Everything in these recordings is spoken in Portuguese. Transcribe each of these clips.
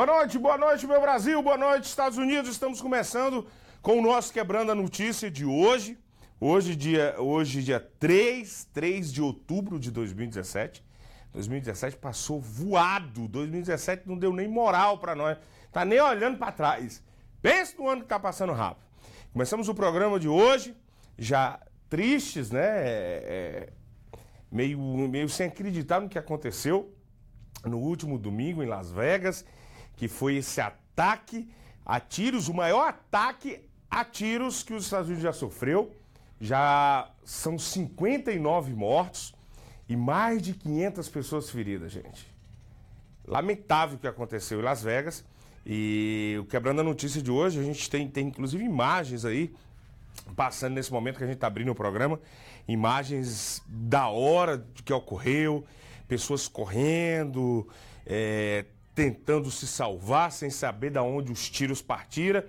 Boa noite, boa noite, meu Brasil, boa noite, Estados Unidos. Estamos começando com o nosso Quebrando a Notícia de hoje. Hoje, dia, hoje, dia 3, 3 de outubro de 2017. 2017 passou voado. 2017 não deu nem moral para nós. Tá nem olhando para trás. Pensa no ano que tá passando rápido. Começamos o programa de hoje, já tristes, né? É, é, meio, meio sem acreditar no que aconteceu no último domingo em Las Vegas, que foi esse ataque a tiros, o maior ataque a tiros que os Estados Unidos já sofreu. Já são 59 mortos e mais de 500 pessoas feridas, gente. Lamentável o que aconteceu em Las Vegas. E o Quebrando a Notícia de hoje, a gente tem, tem inclusive imagens aí, passando nesse momento que a gente está abrindo o programa, imagens da hora que ocorreu, pessoas correndo, é, tentando se salvar sem saber de onde os tiros partiram.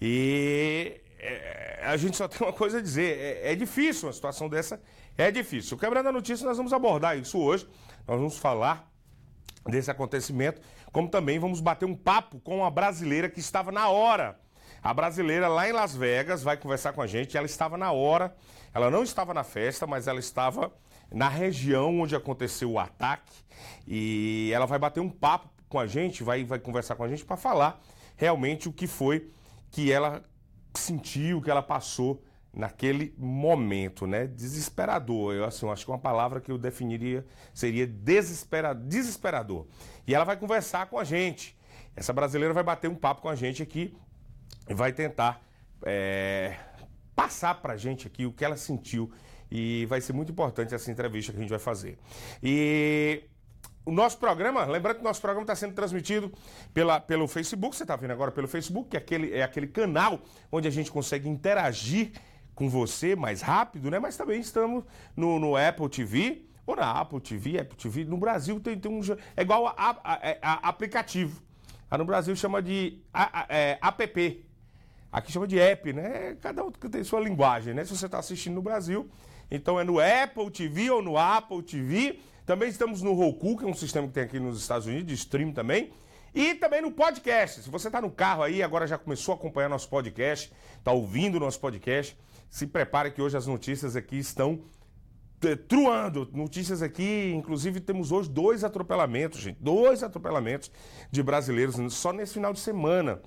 E é, a gente só tem uma coisa a dizer: é, é, difícil uma situação dessa, é difícil. O Quebrando a Notícia, nós vamos abordar isso hoje. Nós vamos falar desse acontecimento, como também vamos bater um papo com a brasileira que estava na hora. A brasileira lá em Las Vegas vai conversar com a gente. Ela estava na hora, ela não estava na festa, mas ela estava na região onde aconteceu o ataque e ela vai bater um papo com a gente, vai, vai conversar com a gente para falar realmente o que foi que ela sentiu, que ela passou naquele momento, né? Desesperador. Eu assim, eu acho que uma palavra que eu definiria seria desespera, desesperador. E ela vai conversar com a gente. Essa brasileira vai bater um papo com a gente aqui e vai tentar é, passar para a gente aqui o que ela sentiu. E vai ser muito importante essa entrevista que a gente vai fazer. E o nosso programa, lembrando que o nosso programa está sendo transmitido pela, pelo Facebook, você está vendo agora pelo Facebook, que é aquele, é aquele canal onde a gente consegue interagir com você mais rápido, né? Mas também estamos no, no Apple TV, ou na Apple TV, Apple TV. No Brasil tem, tem um. É igual a, a, a, a aplicativo. Lá no Brasil chama de é, app. Aqui chama de app, né? Cada um tem sua linguagem, né? Se você está assistindo no Brasil, então é no Apple TV ou no Apple TV. Também estamos no Roku, que é um sistema que tem aqui nos Estados Unidos, de stream também. E também no podcast. Se você está no carro aí, agora já começou a acompanhar nosso podcast, está ouvindo nosso podcast, se prepare que hoje as notícias aqui estão eh, truando. Notícias aqui, inclusive temos hoje dois atropelamentos, gente. Dois atropelamentos de brasileiros só nesse final de semana.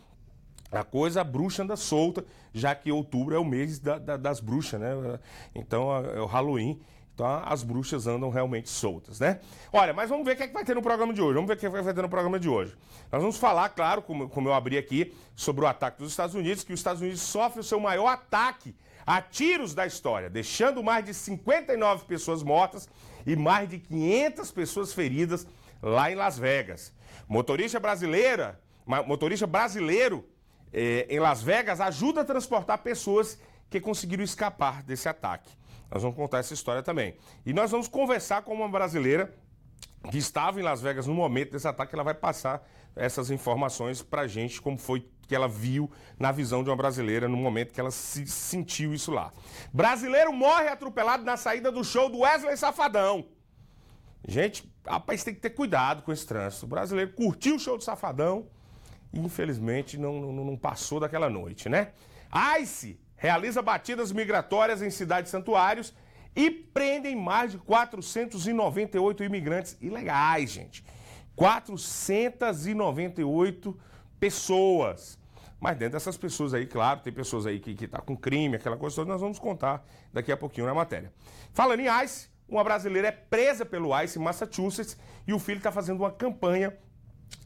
A coisa, a bruxa anda solta, já que outubro é o mês da, da, das bruxas, né? Então é o Halloween. Então as bruxas andam realmente soltas, né? Olha, mas vamos ver o que, é que vai ter no programa de hoje. Vamos ver o que, é que vai ter no programa de hoje. Nós vamos falar, claro, como, como eu abri aqui, sobre o ataque dos Estados Unidos, que os Estados Unidos sofre o seu maior ataque a tiros da história, deixando mais de 59 pessoas mortas e mais de 500 pessoas feridas lá em Las Vegas. Motorista brasileira, motorista brasileiro eh, em Las Vegas ajuda a transportar pessoas que conseguiram escapar desse ataque. Nós vamos contar essa história também. E nós vamos conversar com uma brasileira que estava em Las Vegas no momento desse ataque. Ela vai passar essas informações pra gente, como foi que ela viu na visão de uma brasileira no momento que ela se sentiu isso lá. Brasileiro morre atropelado na saída do show do Wesley Safadão. Gente, rapaz, tem que ter cuidado com esse trânsito. O brasileiro curtiu o show do Safadão e infelizmente não, não, não passou daquela noite, né? ICE realiza batidas migratórias em cidades santuários e prendem mais de 498 imigrantes ilegais, gente. 498 pessoas. Mas dentro dessas pessoas aí, claro, tem pessoas aí que estão tá com crime, aquela coisa toda, nós vamos contar daqui a pouquinho na matéria. Falando em ICE, uma brasileira é presa pelo ICE em Massachusetts e o filho está fazendo uma campanha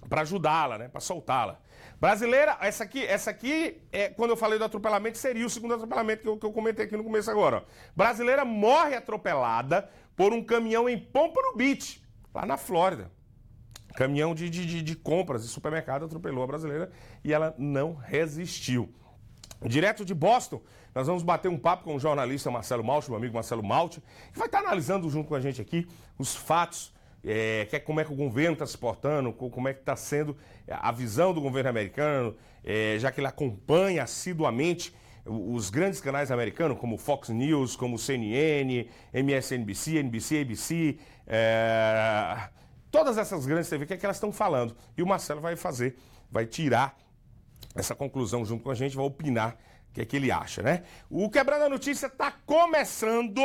para ajudá-la, né, para soltá-la. Brasileira, essa aqui, essa aqui é, quando eu falei do atropelamento, seria o segundo atropelamento que eu, que eu comentei aqui no começo agora. Brasileira morre atropelada por um caminhão em Pompano Beach, lá na Flórida. Caminhão de, de, de compras de supermercado atropelou a brasileira e ela não resistiu. Direto de Boston, nós vamos bater um papo com o jornalista Marcelo Malte, meu amigo Marcelo Malte, que vai estar analisando junto com a gente aqui os fatos é, que é como é que o governo está se portando, como é que está sendo a visão do governo americano, é, já que ele acompanha assiduamente os grandes canais americanos, como Fox News, como CNN, MSNBC, NBC, ABC, é, todas essas grandes TV, o que, é que elas estão falando. E o Marcelo vai fazer, vai tirar essa conclusão junto com a gente, vai opinar o que é que ele acha, né? O Quebrando a Notícia está começando,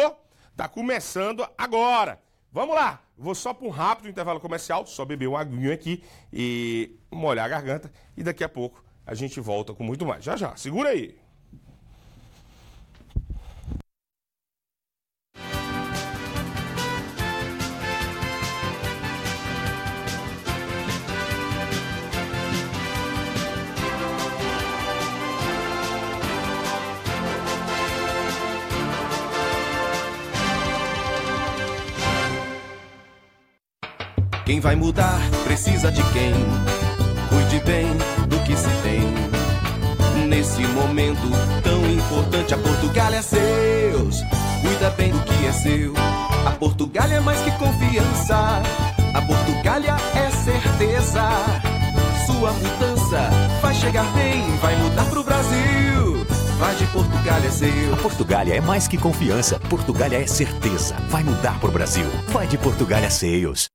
está começando agora. Vamos lá, vou só para um rápido intervalo comercial, só beber um aguinho aqui e molhar a garganta e daqui a pouco a gente volta com muito mais. Já já, segura aí. Quem vai mudar precisa de quem cuide bem do que se tem. Nesse momento tão importante, a Portugália é seus. Cuida bem do que é seu. A Portugália é mais que confiança. A Portugália é certeza. Sua mudança vai chegar bem, vai mudar pro Brasil. Vai de Portugália é seu. A Portugália é mais que confiança. Portugália é certeza. Vai mudar pro Brasil. Vai de Portugália Seios.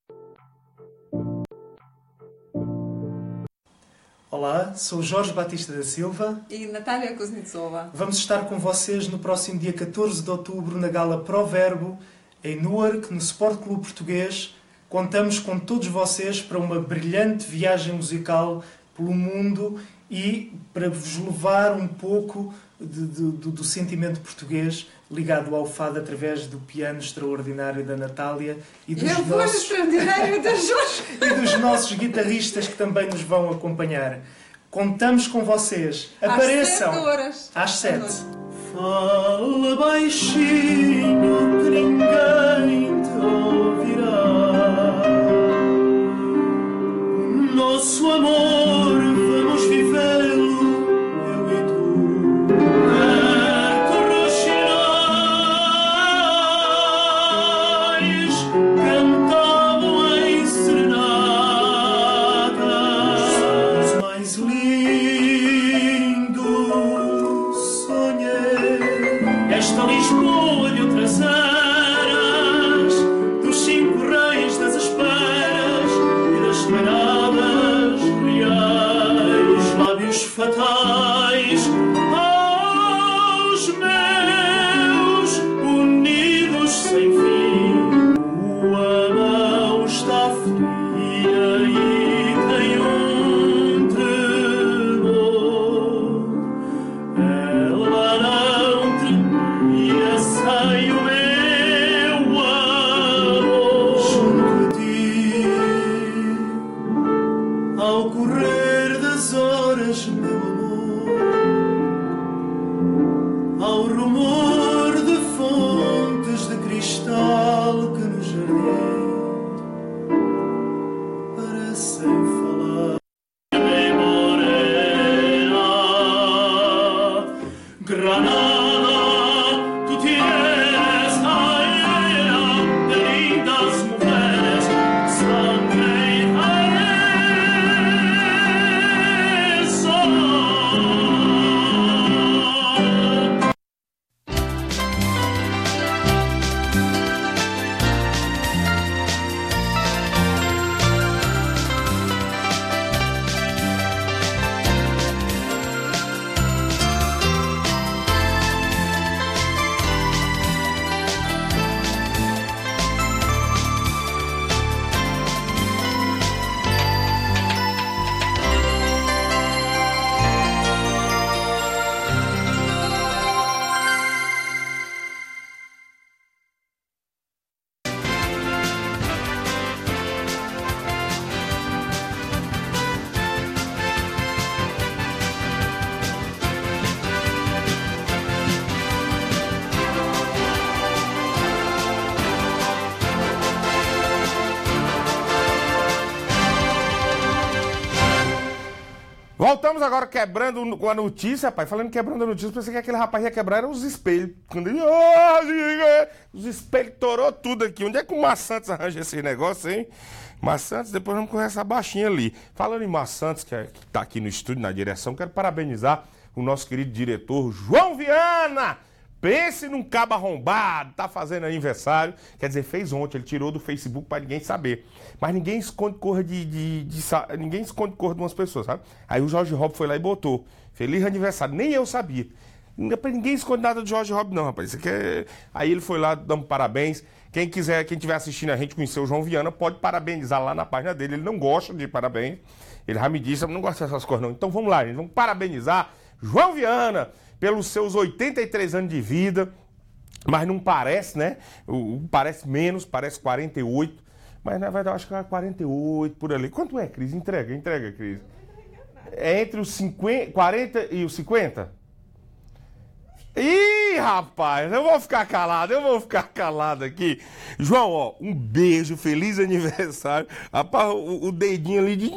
Olá, sou Jorge Batista da Silva. E Natália Kuznetsova. Vamos estar com vocês no próximo dia 14 de outubro na Gala Proverbo, em Newark, no Sport Clube Português. Contamos com todos vocês para uma brilhante viagem musical pelo mundo e para vos levar um pouco de, de, do, do sentimento português ligado ao fado através do piano extraordinário da Natália e dos, e nossos... Jorge. e dos nossos guitarristas que também nos vão acompanhar. Contamos com vocês. Apareçam às sete. Horas. Às sete. Fala baixinho Voltamos agora quebrando com a notícia, rapaz. Falando quebrando a notícia, pensei que aquele rapaz ia quebrar os espelhos. Quando ele. Os espelhos torou tudo aqui. Onde é que o Maçantes arranja esse negócio, hein? Maçantes, depois vamos com essa baixinha ali. Falando em Maçantes, que, é, que tá aqui no estúdio, na direção, quero parabenizar o nosso querido diretor João Viana Pense num cabo arrombado, tá fazendo aniversário. Quer dizer, fez ontem, ele tirou do Facebook para ninguém saber. Mas ninguém esconde cor de, de, de, de, Ninguém esconde cor de umas pessoas, sabe? Aí o Jorge Rob foi lá e botou. Feliz aniversário. Nem eu sabia. Ninguém esconde nada de Jorge Rob, não, rapaz. É... Aí ele foi lá dando parabéns. Quem quiser, quem estiver assistindo a gente conhecer o João Viana, pode parabenizar lá na página dele. Ele não gosta de parabéns. Ele já me disse, não gosto dessas coisas, não. Então vamos lá, gente. Vamos parabenizar João Viana pelos seus 83 anos de vida. Mas não parece, né? Parece menos, parece 48. Mas na verdade eu acho que é 48 por ali. Quanto é, Cris? Entrega, entrega, Cris. É entre os 50, 40 e os 50? Ih, rapaz, eu vou ficar calado, eu vou ficar calado aqui. João, ó, um beijo, feliz aniversário. Rapaz, o, o dedinho ali de.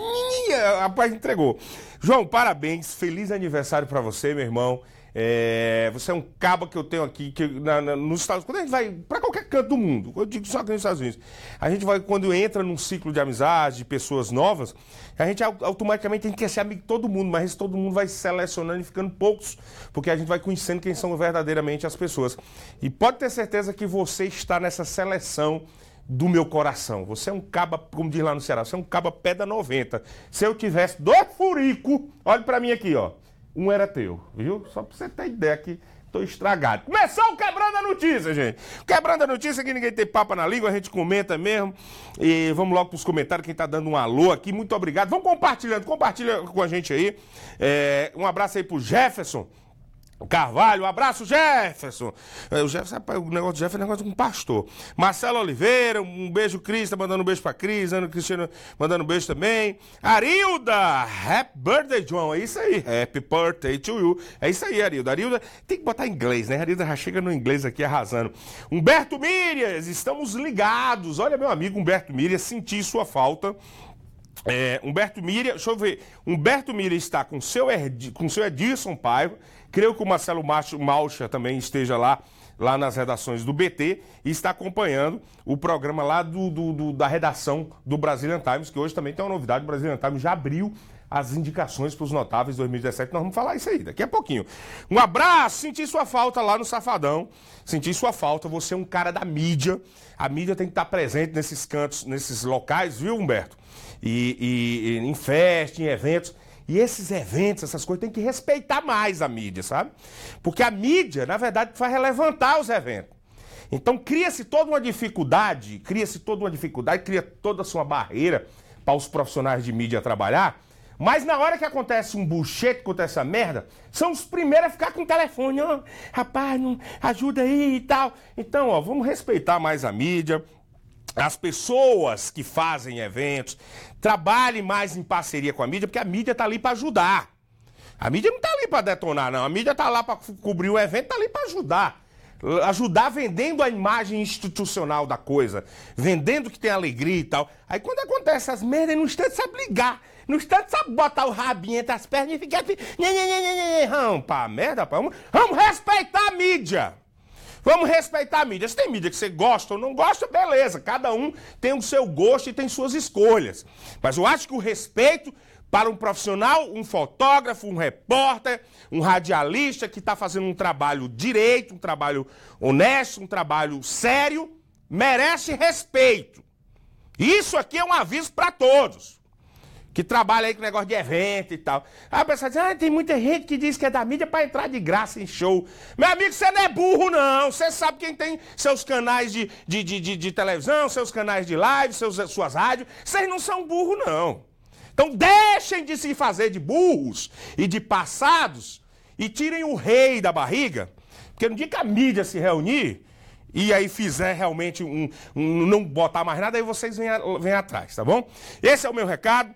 Rapaz, entregou. João, parabéns, feliz aniversário para você, meu irmão. É, você é um cabo que eu tenho aqui que, na, na, nos Estados Unidos. Quando a gente vai para qualquer canto do mundo, eu digo só aqui nos Estados Unidos, a gente vai, quando entra num ciclo de amizade, de pessoas novas, a gente automaticamente tem que ser amigo de todo mundo, mas todo mundo vai selecionando e ficando poucos, porque a gente vai conhecendo quem são verdadeiramente as pessoas. E pode ter certeza que você está nessa seleção do meu coração. Você é um caba, como diz lá no Ceará, você é um caba pé da 90. Se eu tivesse dois furico, olhe para mim aqui, ó um era teu, viu? Só pra você ter ideia que tô estragado. Começou o Quebrando a Notícia, gente. Quebrando a Notícia, que ninguém tem papa na língua, a gente comenta mesmo. E vamos logo pros comentários, quem tá dando um alô aqui, muito obrigado. Vamos compartilhando, compartilha com a gente aí. É, um abraço aí pro Jefferson. Carvalho, abraço, Jefferson. É, o Jefferson, o negócio do Jefferson é negócio de um pastor. Marcelo Oliveira, um beijo, Cris, tá mandando um beijo pra Cris, Ana Cristina mandando um beijo também. Arilda, happy birthday, João. É isso aí, happy birthday to you. É isso aí, Arilda. Arilda tem que botar inglês, né? Arilda já chega no inglês aqui arrasando. Humberto Mirias, estamos ligados. Olha, meu amigo Humberto Mirias, senti sua falta. É, Humberto Mirias, deixa eu ver. Humberto Mirias está com seu, com seu Edilson Paiva Creio que o Marcelo Malcha também esteja lá, lá nas redações do BT e está acompanhando o programa lá do, do, do, da redação do Brazilian Times, que hoje também tem uma novidade. O Brazilian Times já abriu as indicações para os notáveis 2017. Nós vamos falar isso aí daqui a pouquinho. Um abraço, senti sua falta lá no Safadão. Senti sua falta, você é um cara da mídia. A mídia tem que estar presente nesses cantos, nesses locais, viu, Humberto? E, e, e em festas, em eventos. E esses eventos, essas coisas, tem que respeitar mais a mídia, sabe? Porque a mídia, na verdade, vai relevantar os eventos. Então cria-se toda uma dificuldade, cria-se toda uma dificuldade, cria toda a sua barreira para os profissionais de mídia trabalhar. Mas na hora que acontece um buchete, acontece essa merda, são os primeiros a ficar com o telefone, ó, oh, rapaz, não, ajuda aí e tal. Então, ó, vamos respeitar mais a mídia, as pessoas que fazem eventos, trabalhem mais em parceria com a mídia, porque a mídia está ali para ajudar. A mídia não está ali para detonar, não. A mídia está lá para cobrir o evento, está ali para ajudar. Ajudar vendendo a imagem institucional da coisa, vendendo que tem alegria e tal. Aí quando acontece essas merdas, no instante sabe ligar. No instante sabe botar o rabinho entre as pernas e ficar. Vamos pra merda, vamos, vamos respeitar a mídia. Vamos respeitar a mídia. Se tem mídia que você gosta ou não gosta, beleza. Cada um tem o seu gosto e tem suas escolhas. Mas eu acho que o respeito para um profissional, um fotógrafo, um repórter, um radialista que está fazendo um trabalho direito, um trabalho honesto, um trabalho sério, merece respeito. Isso aqui é um aviso para todos que trabalha aí com negócio de evento e tal. Aí a pessoa diz, ah, tem muita gente que diz que é da mídia para entrar de graça em show. Meu amigo, você não é burro, não. Você sabe quem tem seus canais de, de, de, de, de televisão, seus canais de live, seus, suas rádios. Vocês não são burro, não. Então deixem de se fazer de burros e de passados e tirem o rei da barriga. Porque no dia que a mídia se reunir, e aí fizer realmente um, um, não botar mais nada, aí vocês vêm, vêm atrás, tá bom? Esse é o meu recado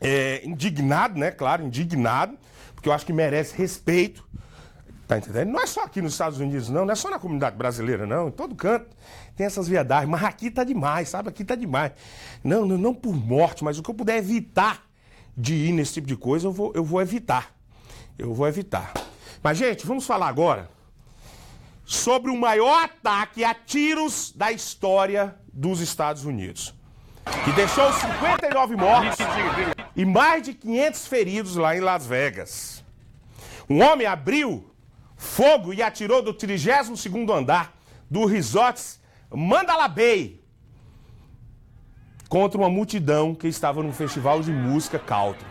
é, indignado, né? Claro, indignado, porque eu acho que merece respeito. Tá entendendo? Não é só aqui nos Estados Unidos, não, não é só na comunidade brasileira, não. Em todo canto tem essas viadagens. Mas aqui tá demais, sabe? Aqui tá demais. Não, não, não por morte, mas o que eu puder evitar de ir nesse tipo de coisa, eu vou, eu vou evitar. Eu vou evitar. Mas, gente, vamos falar agora sobre o maior ataque a tiros da história dos Estados Unidos que deixou 59 mortos e mais de 500 feridos lá em Las Vegas. Um homem abriu fogo e atirou do 32º andar do resort Mandala Bay contra uma multidão que estava no festival de música country.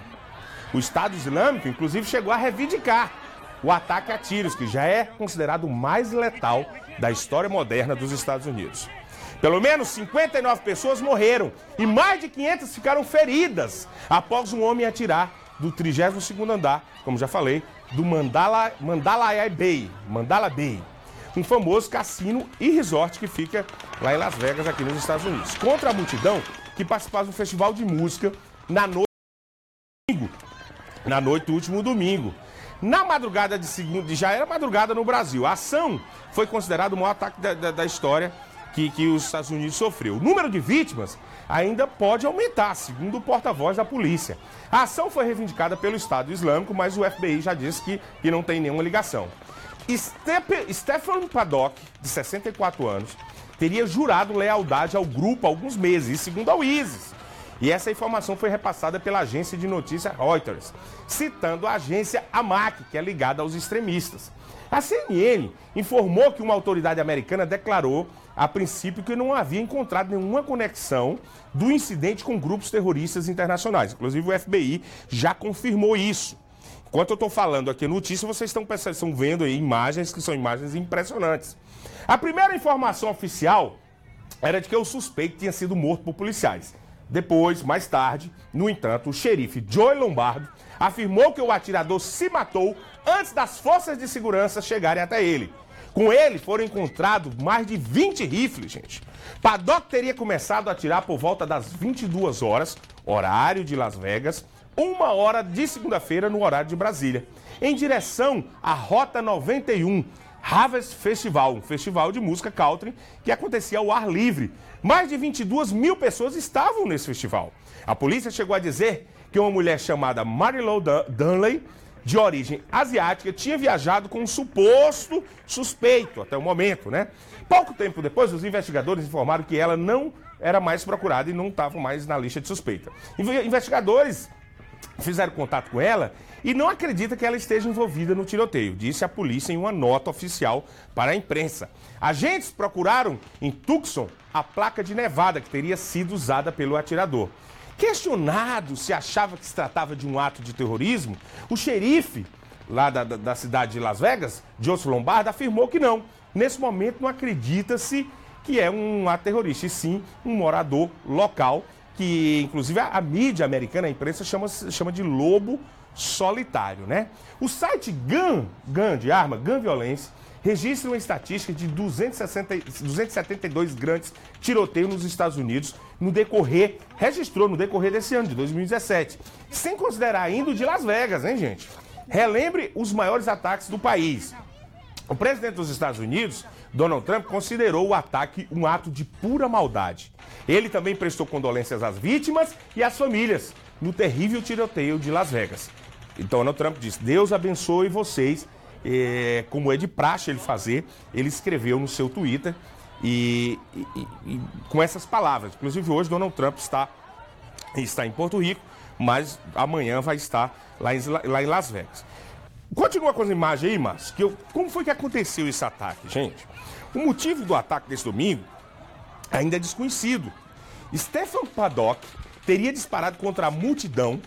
O Estado Islâmico, inclusive, chegou a reivindicar o ataque a tiros, que já é considerado o mais letal da história moderna dos Estados Unidos. Pelo menos 59 pessoas morreram e mais de 500 ficaram feridas após um homem atirar do 32º andar, como já falei, do Mandala, Bay, Mandala Bay, um famoso cassino e resort que fica lá em Las Vegas, aqui nos Estados Unidos, contra a multidão que participava do festival de música na noite na noite do último domingo. Na madrugada de segundo, já era madrugada no Brasil. A ação foi considerada o maior ataque da, da, da história que, que os Estados Unidos sofreu. O número de vítimas ainda pode aumentar, segundo o porta-voz da polícia. A ação foi reivindicada pelo Estado Islâmico, mas o FBI já disse que, que não tem nenhuma ligação. Step, Stephen Paddock, de 64 anos, teria jurado lealdade ao grupo há alguns meses, segundo a ISIS. E essa informação foi repassada pela agência de notícia Reuters, citando a agência AMAC, que é ligada aos extremistas. A CNN informou que uma autoridade americana declarou a princípio que não havia encontrado nenhuma conexão do incidente com grupos terroristas internacionais. Inclusive o FBI já confirmou isso. Enquanto eu estou falando aqui a notícia, vocês estão, estão vendo aí imagens que são imagens impressionantes. A primeira informação oficial era de que o suspeito tinha sido morto por policiais. Depois, mais tarde, no entanto, o xerife Joey Lombardo afirmou que o atirador se matou antes das forças de segurança chegarem até ele. Com ele foram encontrados mais de 20 rifles, gente. Paddock teria começado a atirar por volta das 22 horas, horário de Las Vegas, uma hora de segunda-feira no horário de Brasília, em direção à Rota 91, Harvest Festival, um festival de música country que acontecia ao ar livre. Mais de 22 mil pessoas estavam nesse festival. A polícia chegou a dizer que uma mulher chamada Marilou Dunley, de origem asiática, tinha viajado com um suposto suspeito, até o momento, né? Pouco tempo depois, os investigadores informaram que ela não era mais procurada e não estava mais na lista de suspeita. Investigadores fizeram contato com ela e não acredita que ela esteja envolvida no tiroteio, disse a polícia em uma nota oficial para a imprensa. Agentes procuraram em Tucson a placa de Nevada que teria sido usada pelo atirador. Questionado se achava que se tratava de um ato de terrorismo, o xerife lá da, da, da cidade de Las Vegas, Joseph Lombardo, afirmou que não. Nesse momento não acredita-se que é um ato terrorista, e sim um morador local que inclusive a, a, mídia americana, a imprensa, chama, chama de lobo solitário, né? O site GAN, GAN de arma, GAN Violência, registra uma estatística de 260, 272 grandes tiroteios nos Estados Unidos no decorrer, registrou no decorrer desse ano, de 2017. Sem considerar ainda o de Las Vegas, hein, gente? Relembre os maiores ataques do país. O presidente dos Estados Unidos, Donald Trump, considerou o ataque um ato de pura maldade. Ele também prestou condolências às vítimas e às famílias no terrível tiroteio de Las Vegas. Então, Donald Trump disse: Deus abençoe vocês. É, como é de praxe ele fazer, ele escreveu no seu Twitter e, e, e, com essas palavras. Inclusive, hoje Donald Trump está, está em Porto Rico, mas amanhã vai estar lá em, lá em Las Vegas. Continua com as imagens aí, Márcio. Que eu, como foi que aconteceu esse ataque, gente? O motivo do ataque desse domingo ainda é desconhecido. Stefan Paddock teria disparado contra a multidão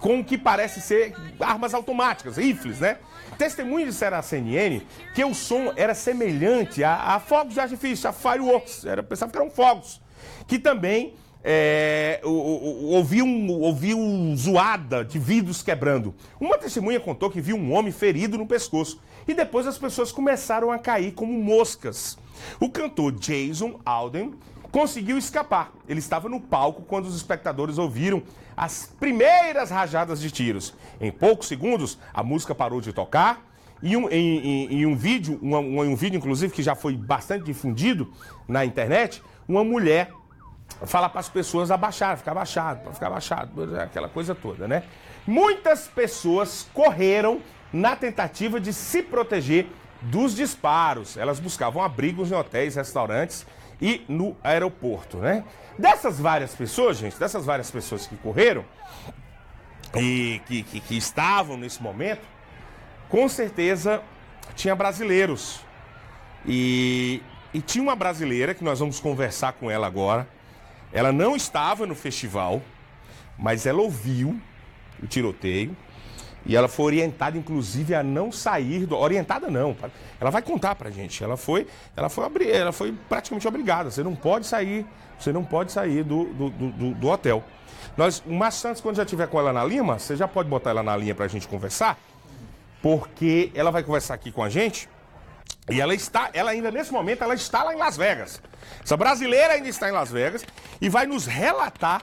com o que parece ser armas automáticas, rifles, né? Testemunhos disseram à CNN que o som era semelhante a, a fogos de artifício, a fireworks, era, pensava que eram fogos, que também é, ouviu, ouviu zoada de vidros quebrando. Uma testemunha contou que viu um homem ferido no pescoço e depois as pessoas começaram a cair como moscas. O cantor Jason Alden conseguiu escapar. Ele estava no palco quando os espectadores ouviram as primeiras rajadas de tiros. Em poucos segundos, a música parou de tocar. E um, em, em, em, um vídeo, um, um vídeo inclusive que já foi bastante difundido na internet, uma mulher fala para as pessoas abaixar, ficar abaixado, para ficar abaixado, aquela coisa toda, né? Muitas pessoas correram na tentativa de se proteger dos disparos. Elas buscavam abrigos em hotéis, restaurantes e no aeroporto, né? Dessas várias pessoas, gente, dessas várias pessoas que correram e que, que, que estavam nesse momento, com certeza tinha brasileiros. E, e tinha uma brasileira que nós vamos conversar com ela agora. Ela não estava no festival, mas ela ouviu o tiroteio. E ela foi orientada, inclusive, a não sair do. Orientada não. Ela vai contar pra gente. Ela foi, ela foi, abri... ela foi praticamente obrigada. Você não pode sair, você não pode sair do, do, do, do hotel. Nós, o Santos, quando já tiver com ela na Lima, você já pode botar ela na linha pra gente conversar, porque ela vai conversar aqui com a gente. E ela está, ela ainda nesse momento, ela está lá em Las Vegas. Essa brasileira ainda está em Las Vegas e vai nos relatar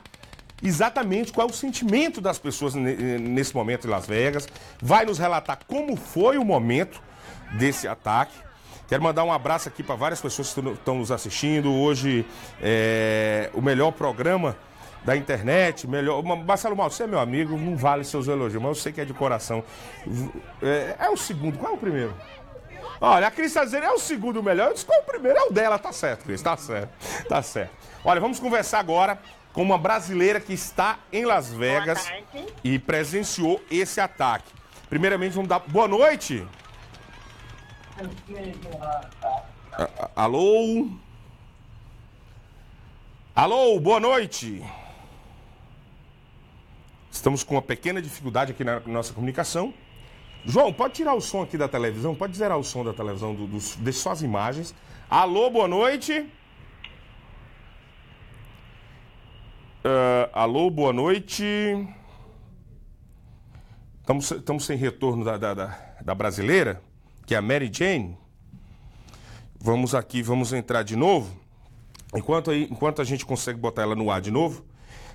exatamente qual é o sentimento das pessoas nesse momento em Las Vegas, vai nos relatar como foi o momento desse ataque. Quero mandar um abraço aqui para várias pessoas que estão nos assistindo. Hoje é o melhor programa da internet, melhor. Marcelo Mal, você é meu amigo, não vale seus elogios, mas eu sei que é de coração. É, é o segundo, qual é o primeiro? Olha, a Cris está dizendo é o segundo melhor. Eu disse, qual é o primeiro? É o dela, tá certo, Cris, tá certo. Tá certo. Olha, vamos conversar agora com uma brasileira que está em Las Vegas e presenciou esse ataque. Primeiramente, vamos dar boa noite. Alô? Alô, boa noite. Estamos com uma pequena dificuldade aqui na nossa comunicação. João, pode tirar o som aqui da televisão? Pode zerar o som da televisão, do, do, deixa só as imagens. Alô, boa noite. Uh, alô, boa noite. Estamos, sem retorno da, da, da, da, brasileira, que é a Mary Jane. Vamos aqui, vamos entrar de novo. Enquanto, aí, enquanto a gente consegue botar ela no ar de novo,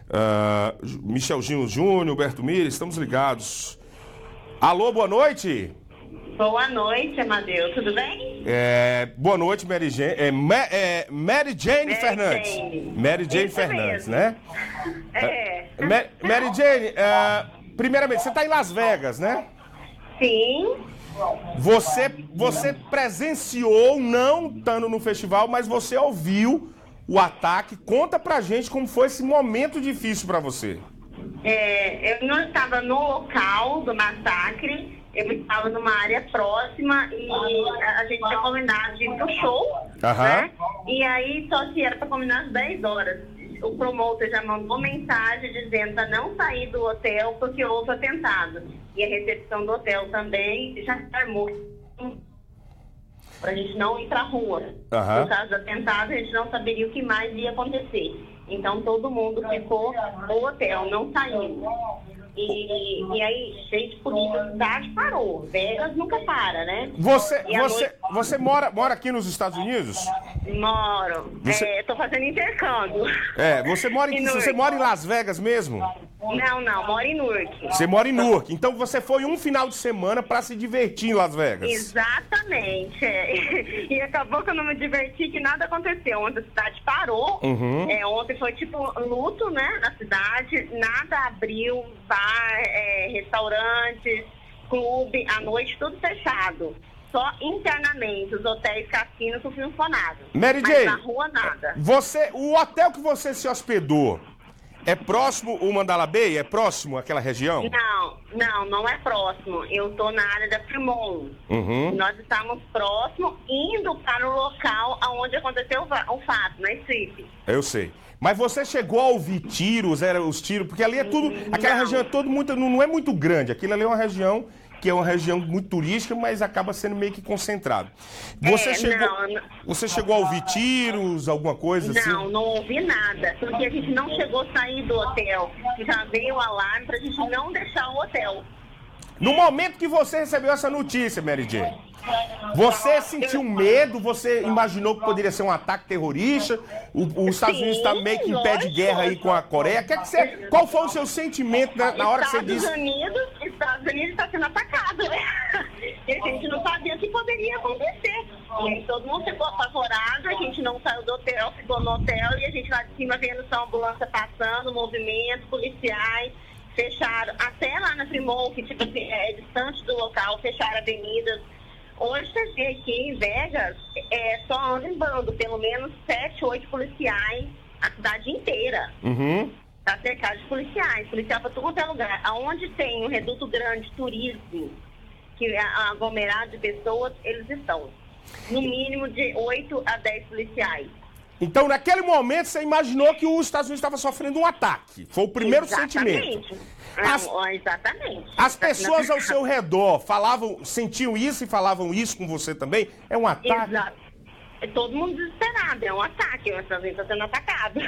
uh, Michelzinho Júnior, Alberto Mires, estamos ligados. Alô, boa noite. Boa noite, Amadeu. Tudo bem? É, boa noite, Mary Jane. É, Ma, é, Mary Jane Mary Fernandes. Jane. Mary Jane Isso Fernandes, mesmo. né? É. é Mary, Mary Jane, é, primeiramente, você está em Las Vegas, né? Sim. Você, você presenciou, não estando no festival, mas você ouviu o ataque. Conta pra gente como foi esse momento difícil para você. É, eu não estava no local do massacre, eu estava numa área próxima e a, gente tinha combinado de ir pro show, uhum. né? E aí só que era para combinar às 10 horas. O promotor já mandou mensagem dizendo para não sair do hotel porque houve atentado. E a recepção do hotel também já armou para a gente não ir para a rua. Uhum. Por causa do atentado, a gente não saberia o que mais ia acontecer. Então todo mundo ficou no hotel, não saiu. E, e aí, de polícia, cidade parou. Vegas nunca para, né? Você, você, noite... você mora, mora aqui nos Estados Unidos? Moro. Você... É, tô fazendo intercâmbio. É, você mora em, você mora em Las Vegas mesmo? Não, não, moro em Newark. Você mora em Newark. Então você foi um final de semana para se divertir em Las Vegas. Exatamente. É. E acabou que eu não me diverti, que nada aconteceu. Ontem a cidade parou. Uhum. É, ontem foi tipo luto, né, na cidade. Nada abriu, bar, é, restaurantes, clube, à noite tudo fechado. Só internamente, os hotéis cassinos funcionavam. Mary Jane, na rua nada. Você, o hotel que você se hospedou, é próximo o Mandala Bay? É próximo aquela região? Não, não, não é próximo. Eu estou na área da Fremont. Uhum. Nós estamos próximo, indo para o local onde aconteceu o fato, na Strip. Eu sei. Mas você chegou a ouvir tiros, era os tiros, porque ali é tudo, aquela não. região é todo muito, não é muito grande. Aquilo ali é uma região que é uma região muito turística, mas acaba sendo meio que concentrado. Você, é, chegou, não, não, você chegou a ouvir tiros, alguma coisa não, assim? Não, não ouvi nada, porque a gente não chegou a sair do hotel. Já veio o alarme para a gente não deixar o hotel. No momento que você recebeu essa notícia, Mary Jane, você sentiu medo? Você imaginou que poderia ser um ataque terrorista? O, os Estados Unidos está meio que em pé de guerra aí com a Coreia. Que é que você, qual foi o seu sentimento na, na hora que você disse? Unidos, Estados Unidos está sendo atacado, né? E a gente não sabia o que poderia acontecer. E aí todo mundo ficou apavorado, a gente não saiu do hotel, ficou no hotel e a gente lá de cima vendo só ambulância passando, movimentos, policiais fecharam, até lá na Fremont, que tipo assim, é distante do local, fecharam avenidas, Hoje você aqui em Vegas, é, só anda em bando, pelo menos sete, oito policiais, a cidade inteira. Uhum. Tá cercado de policiais, policial para todo é lugar. Aonde tem um reduto grande, turismo, que a- aglomerado de pessoas, eles estão. No mínimo de 8 a 10 policiais. Então, naquele momento, você imaginou que os Estados Unidos estava sofrendo um ataque. Foi o primeiro Exatamente. sentimento. As- exatamente. As pessoas ao seu redor falavam, sentiam isso e falavam isso com você também? É um ataque? Exato. É todo mundo desesperado, é um ataque, Unidos está sendo atacado.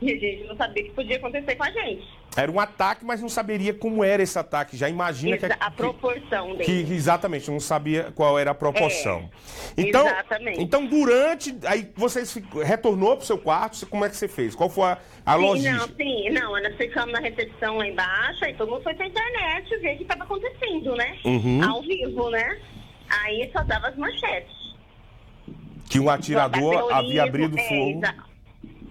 E a gente não sabia o que podia acontecer com a gente. Era um ataque, mas não saberia como era esse ataque. Já imagina que, Exa- a proporção que, dele. que exatamente não sabia qual era a proporção. É, então, exatamente. então durante aí vocês fic- retornou pro seu quarto, você- como é que você fez? Qual foi a, a Sim, logística? não, sim, não, nós ficamos na recepção lá embaixo, aí todo mundo foi pra internet ver o que estava acontecendo, né? Uhum. Ao vivo, né? Aí só dava as manchetes. Que um atirador havia abrido é, fogo. exa-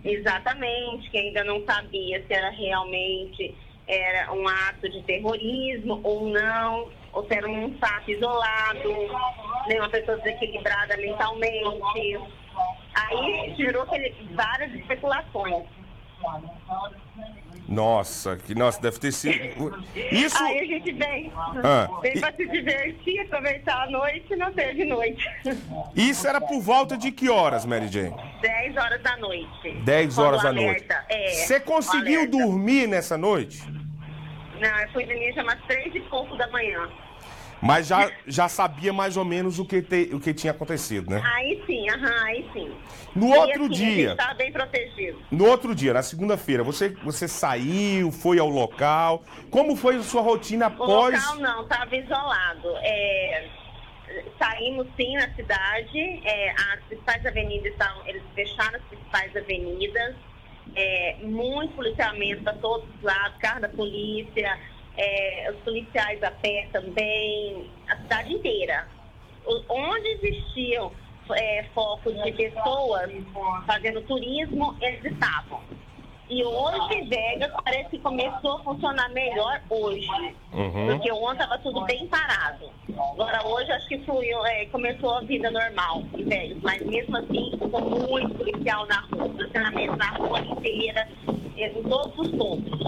exatamente, que ainda não sabia se era realmente era um ato de terrorismo ou não, ou se era um fato isolado, né, uma pessoa desequilibrada mentalmente. Aí gerou várias especulações. Nossa, que nossa, deve ter sido. Isso. Aí a gente veio, Ah. veio pra se divertir, aproveitar a noite, não teve noite. Isso era por volta de que horas, Mary Jane? 10 horas da noite. 10 Quando horas da noite. É, Você o conseguiu dormir nessa noite? Não, eu fui dormir umas três e pouco da manhã. Mas já, já sabia mais ou menos o que, te- o que tinha acontecido, né? Aí sim, aham, aí sim. No E, outro assim, A dia, gente tava bem protegido. no outro dia, na segunda-feira, você, você saiu, foi ao local. Como foi a sua rotina O após. local não, estava isolado. É, saímos sim na cidade, é, as principais avenidas estavam, eles fecharam as principais avenidas, é, muito policiamento para todos os lados, carro da polícia, é, os policiais a pé também, a cidade inteira. Onde existiam é, focos de pessoas fazendo turismo, eles estavam. E hoje Vegas parece que começou a funcionar melhor hoje. Uhum. Porque ontem estava tudo bem parado. Agora hoje acho que fluiu, é, começou a vida normal em Vegas. Mas mesmo assim ficou muito policial na rua, policiamento na rua inteira, em todos os pontos.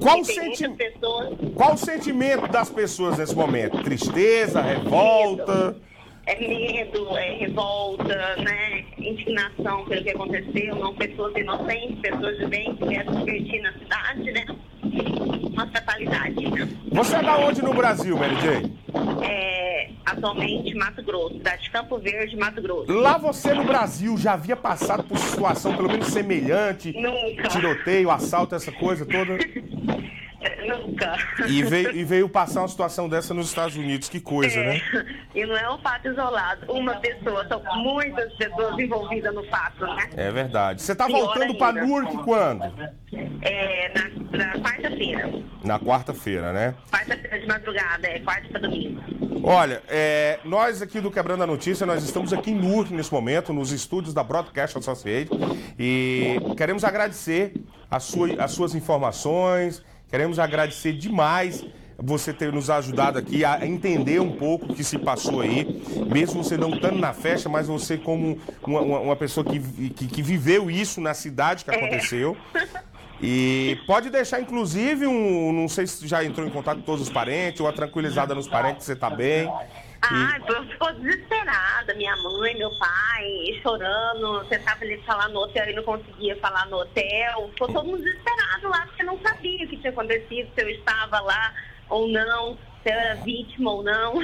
Qual tem senti- pessoas. Qual o sentimento das pessoas nesse momento? Tristeza, revolta? É medo, é revolta, né? Indignação pelo que aconteceu, não pessoas inocentes, pessoas de bem que querem se divertir na cidade, né? Uma fatalidade. né? Você é da onde no Brasil, Mary Jane? É, atualmente, Mato Grosso, cidade de Campo Verde, Mato Grosso. Lá você no Brasil já havia passado por situação pelo menos semelhante? Nunca. Tiroteio, assalto, essa coisa toda? Nunca. E veio, e veio passar uma situação dessa nos Estados Unidos, que coisa, né? E não é um fato isolado. Uma pessoa, são muitas pessoas envolvidas no fato, né? É verdade. Você tá Pior voltando para. Newark quando? É, na, na quarta-feira. Na quarta-feira, né? Quarta-feira de madrugada, é quarta para domingo. Olha, é, nós aqui do Quebrando a Notícia, nós estamos aqui em Newark nesse momento, nos estúdios da Broadcast Associated, e queremos agradecer a sua- as suas informações, queremos agradecer demais você ter nos ajudado aqui a entender um pouco o que se passou aí, mesmo você não estando na festa, mas você como uma, uma- uma pessoa que, que, que viveu isso na cidade que aconteceu. E pode deixar, inclusive, um. Não sei se já entrou em contato com todos os parentes, ou a tranquilizada nos parentes que você tá bem. Ah, eu ficou desesperada, minha mãe, meu pai, chorando, tentava ele falar no hotel e não conseguia falar no hotel. Ficou todo mundo desesperado lá, porque não sabia o que tinha acontecido, se eu estava lá ou não, se eu era vítima ou não.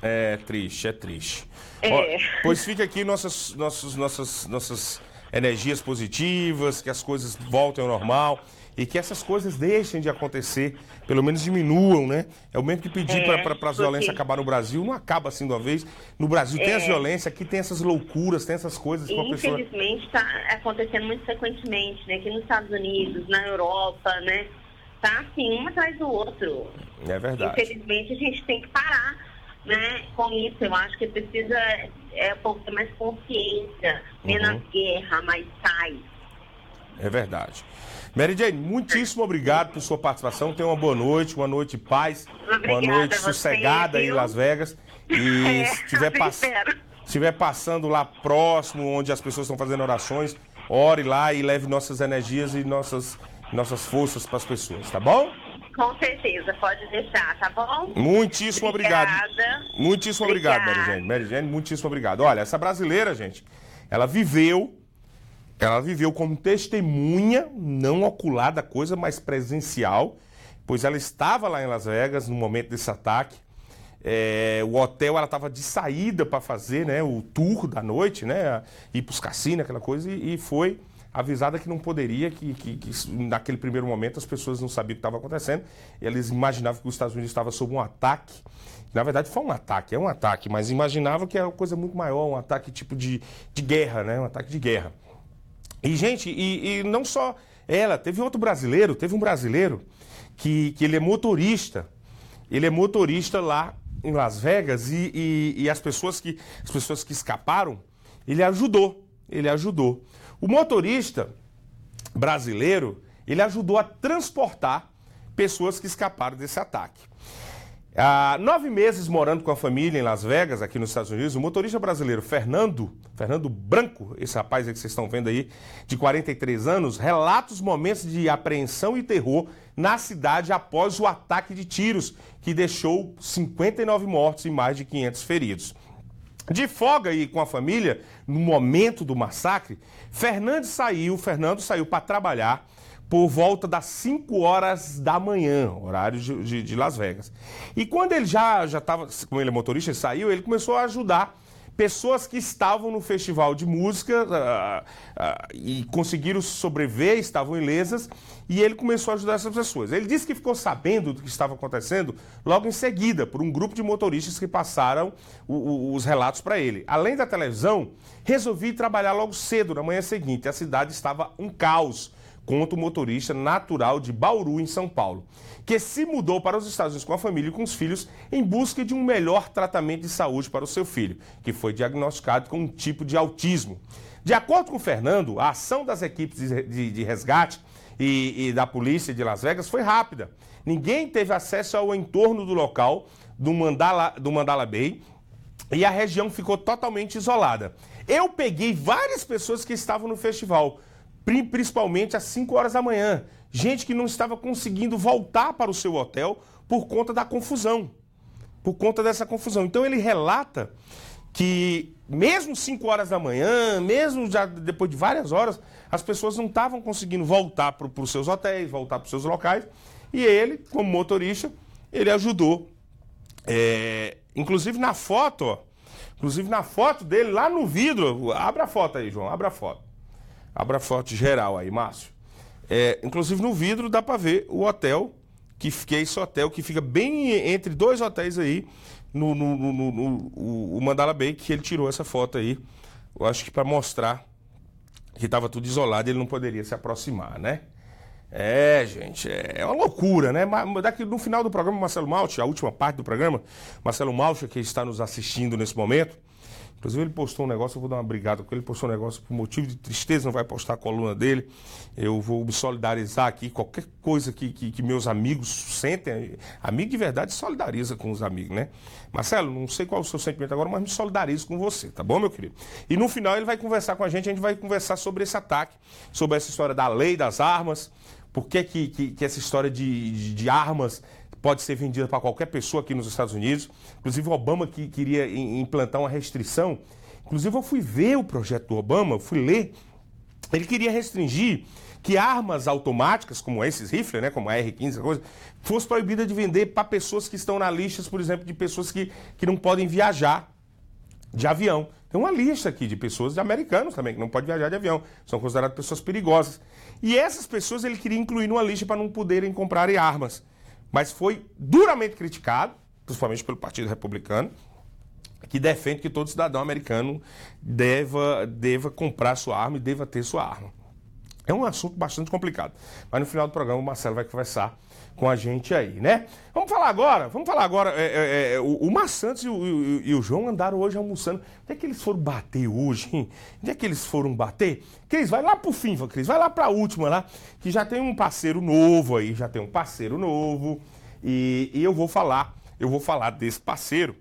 É triste, é triste. É. Ó, pois fica aqui nossas, nossas, nossas, nossas energias positivas, que as coisas voltem ao normal e que essas coisas deixem de acontecer, pelo menos diminuam, né? É o mesmo que pedir É, para as porque- violências acabar no Brasil, não acaba assim de uma vez. No Brasil tem as É. violências, aqui tem essas loucuras, tem essas coisas pessoa. Infelizmente está acontecendo muito frequentemente, né? Aqui nos Estados Unidos, na Europa, né? Tá assim, um atrás do outro. É verdade. Infelizmente a gente tem que parar né, com isso. Eu acho que precisa é, um pouco ter mais consciência, menos Uhum. guerra, mais paz. É verdade. Mary Jane, muitíssimo obrigado por sua participação. Tenha uma boa noite, uma noite de paz, uma Obrigada noite a você, sossegada aí em? Las Vegas. E É, se estiver eu pass... espero. estiver passando lá próximo, onde as pessoas estão fazendo orações, ore lá e leve nossas energias e nossas, nossas forças para as pessoas, tá bom? Com certeza, pode deixar, tá bom? Muitíssimo obrigado. Obrigada. Muitíssimo obrigado. Mary Jane. Mary Jane, muitíssimo obrigado. Olha, essa brasileira, gente, ela viveu, ela viveu como testemunha, não ocular da coisa, mas presencial, pois ela estava lá em Las Vegas no momento desse ataque. É, o hotel, ela estava de saída para fazer né, o tour da noite, né, ir para os cassinos, aquela coisa, e, e foi avisada que não poderia, que, que- que naquele primeiro momento as pessoas não sabiam o que estava acontecendo, e eles imaginavam que os Estados Unidos estava sob um ataque. Na verdade, foi um ataque, é um ataque, mas imaginavam que era uma coisa muito maior, um ataque tipo de, de guerra, né, um ataque de guerra. E, gente, e, e não só ela, teve outro brasileiro, teve um brasileiro que, que ele é motorista. Ele é motorista lá em Las Vegas e, e- e as, pessoas que, as pessoas que escaparam, ele ajudou. Ele ajudou. O motorista brasileiro, ele ajudou a transportar pessoas que escaparam desse ataque. Há nove meses morando com a família em Las Vegas, aqui nos Estados Unidos, o motorista brasileiro Fernando, Fernando Branco, esse rapaz aí que vocês estão vendo aí, de 43 anos, relata os momentos de apreensão e terror na cidade após o ataque de tiros, que deixou 59 mortos e mais de 500 feridos. De folga aí com a família, no momento do massacre, Fernando saiu, Fernando saiu para trabalhar por volta das 5 horas da manhã, horário de, de- de Las Vegas. E quando ele já já estava, como ele é motorista, ele saiu, ele começou a ajudar pessoas que estavam no festival de música ah, ah, e conseguiram sobreviver, estavam ilesas, e ele começou a ajudar essas pessoas. Ele disse que ficou sabendo do que estava acontecendo logo em seguida, por um grupo de motoristas que passaram o- o- os relatos para ele. Além da televisão, resolvi trabalhar logo cedo, na manhã seguinte. A cidade estava um caos conta o motorista natural de Bauru, em São Paulo, que se mudou para os Estados Unidos com a família e com os filhos em busca de um melhor tratamento de saúde para o seu filho, que foi diagnosticado com um tipo de autismo. De acordo com Fernando, a ação das equipes de, de- de resgate e, e da polícia de Las Vegas foi rápida. Ninguém teve acesso ao entorno do local do Mandala, do Mandala Bay e a região ficou totalmente isolada. Eu peguei várias pessoas que estavam no festival, principalmente às 5 horas da manhã. Gente que não estava conseguindo voltar para o seu hotel por conta da confusão. Por conta dessa confusão. Então ele relata que mesmo 5 horas da manhã, mesmo já depois de várias horas, as pessoas não estavam conseguindo voltar para os seus hotéis, voltar para os seus locais. E ele, como motorista, ele ajudou é, inclusive na foto, ó, inclusive na foto dele, lá no vidro, abra a foto aí, João, abra a foto. Abra foto geral aí, Márcio. É, inclusive no vidro dá pra ver o hotel, que, que é esse hotel que fica bem entre dois hotéis aí, no, no, no- no- o- Mandala Bay, que ele tirou essa foto aí, eu acho que pra mostrar que estava tudo isolado e ele não poderia se aproximar, né? É, gente, é uma loucura, né? Mas daqui no final do programa, Marcelo Malte, a última parte do programa, Marcelo Malte, que está nos assistindo nesse momento, inclusive ele postou um negócio, eu vou dar uma brigada com ele, postou um negócio por motivo de tristeza, não vai postar a coluna dele. Eu vou me solidarizar aqui, qualquer coisa que, que, que meus amigos sentem, amigo de verdade solidariza com os amigos, né? Marcelo, não sei qual é o seu sentimento agora, mas me solidarizo com você, tá bom, meu querido? E no final ele vai conversar com a gente, a gente vai conversar sobre esse ataque, sobre essa história da lei das armas, por que, que, que- que essa história de, de- de armas pode ser vendida para qualquer pessoa aqui nos Estados Unidos. Inclusive, o Obama que queria im- implantar uma restrição. Inclusive, eu fui ver o projeto do Obama, fui ler. Ele queria restringir que armas automáticas, como esses rifles, né, como a R-15, essa coisa, fosse proibida de vender para pessoas que estão na lista, por exemplo, de pessoas que, que não podem viajar de avião. Tem uma lista aqui de pessoas, de americanos também, que não podem viajar de avião. São consideradas pessoas perigosas. E essas pessoas ele queria incluir numa lista para não poderem comprar armas. Mas foi duramente criticado, principalmente pelo Partido Republicano, que defende que todo cidadão americano deva, deva comprar sua arma e deva ter sua arma. É um assunto bastante complicado. Mas no final do programa o Marcelo vai conversar com a gente aí, né? Vamos falar agora, vamos falar agora. é, é, é, o, o Mar Santos e o, e e o João andaram hoje almoçando. Onde é que eles foram bater hoje, hein? Onde é que eles foram bater? Cris, vai lá pro fim, Cris, vai lá pra última lá, que já tem um parceiro novo aí, já tem um parceiro novo. E, e eu vou falar, eu vou falar desse parceiro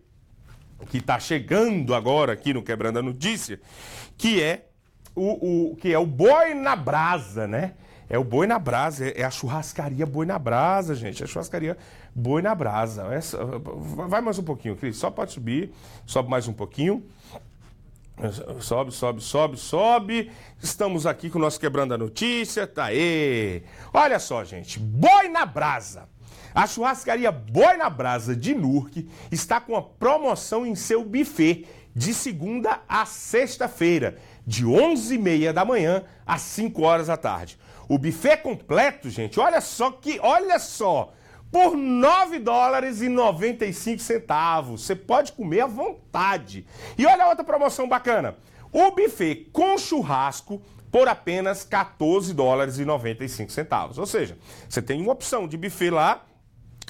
que está chegando agora aqui no Quebrando a Notícia, que é o, o- que é o Boi na Brasa, né? É o Boi na Brasa, é é a churrascaria Boi na Brasa, gente. É a churrascaria Boi na Brasa. Essa- vai mais um pouquinho, Cris. Só pode subir. Sobe mais um pouquinho. Sobe, sobe, sobe, sobe. Estamos aqui com o nosso Quebrando a Notícia. Tá aí. Olha só, gente. Boi na Brasa. A churrascaria Boi na Brasa de Nurque está com a promoção em seu buffet de segunda a sexta-feira, de 11h30 da manhã às 5 horas da tarde. O buffet completo, gente, olha só que, olha só, por 9 dólares e 95 centavos. Você pode comer à vontade. E olha outra promoção bacana. O buffet com churrasco por apenas 14 dólares e 95 centavos. Ou seja, você tem uma opção de buffet lá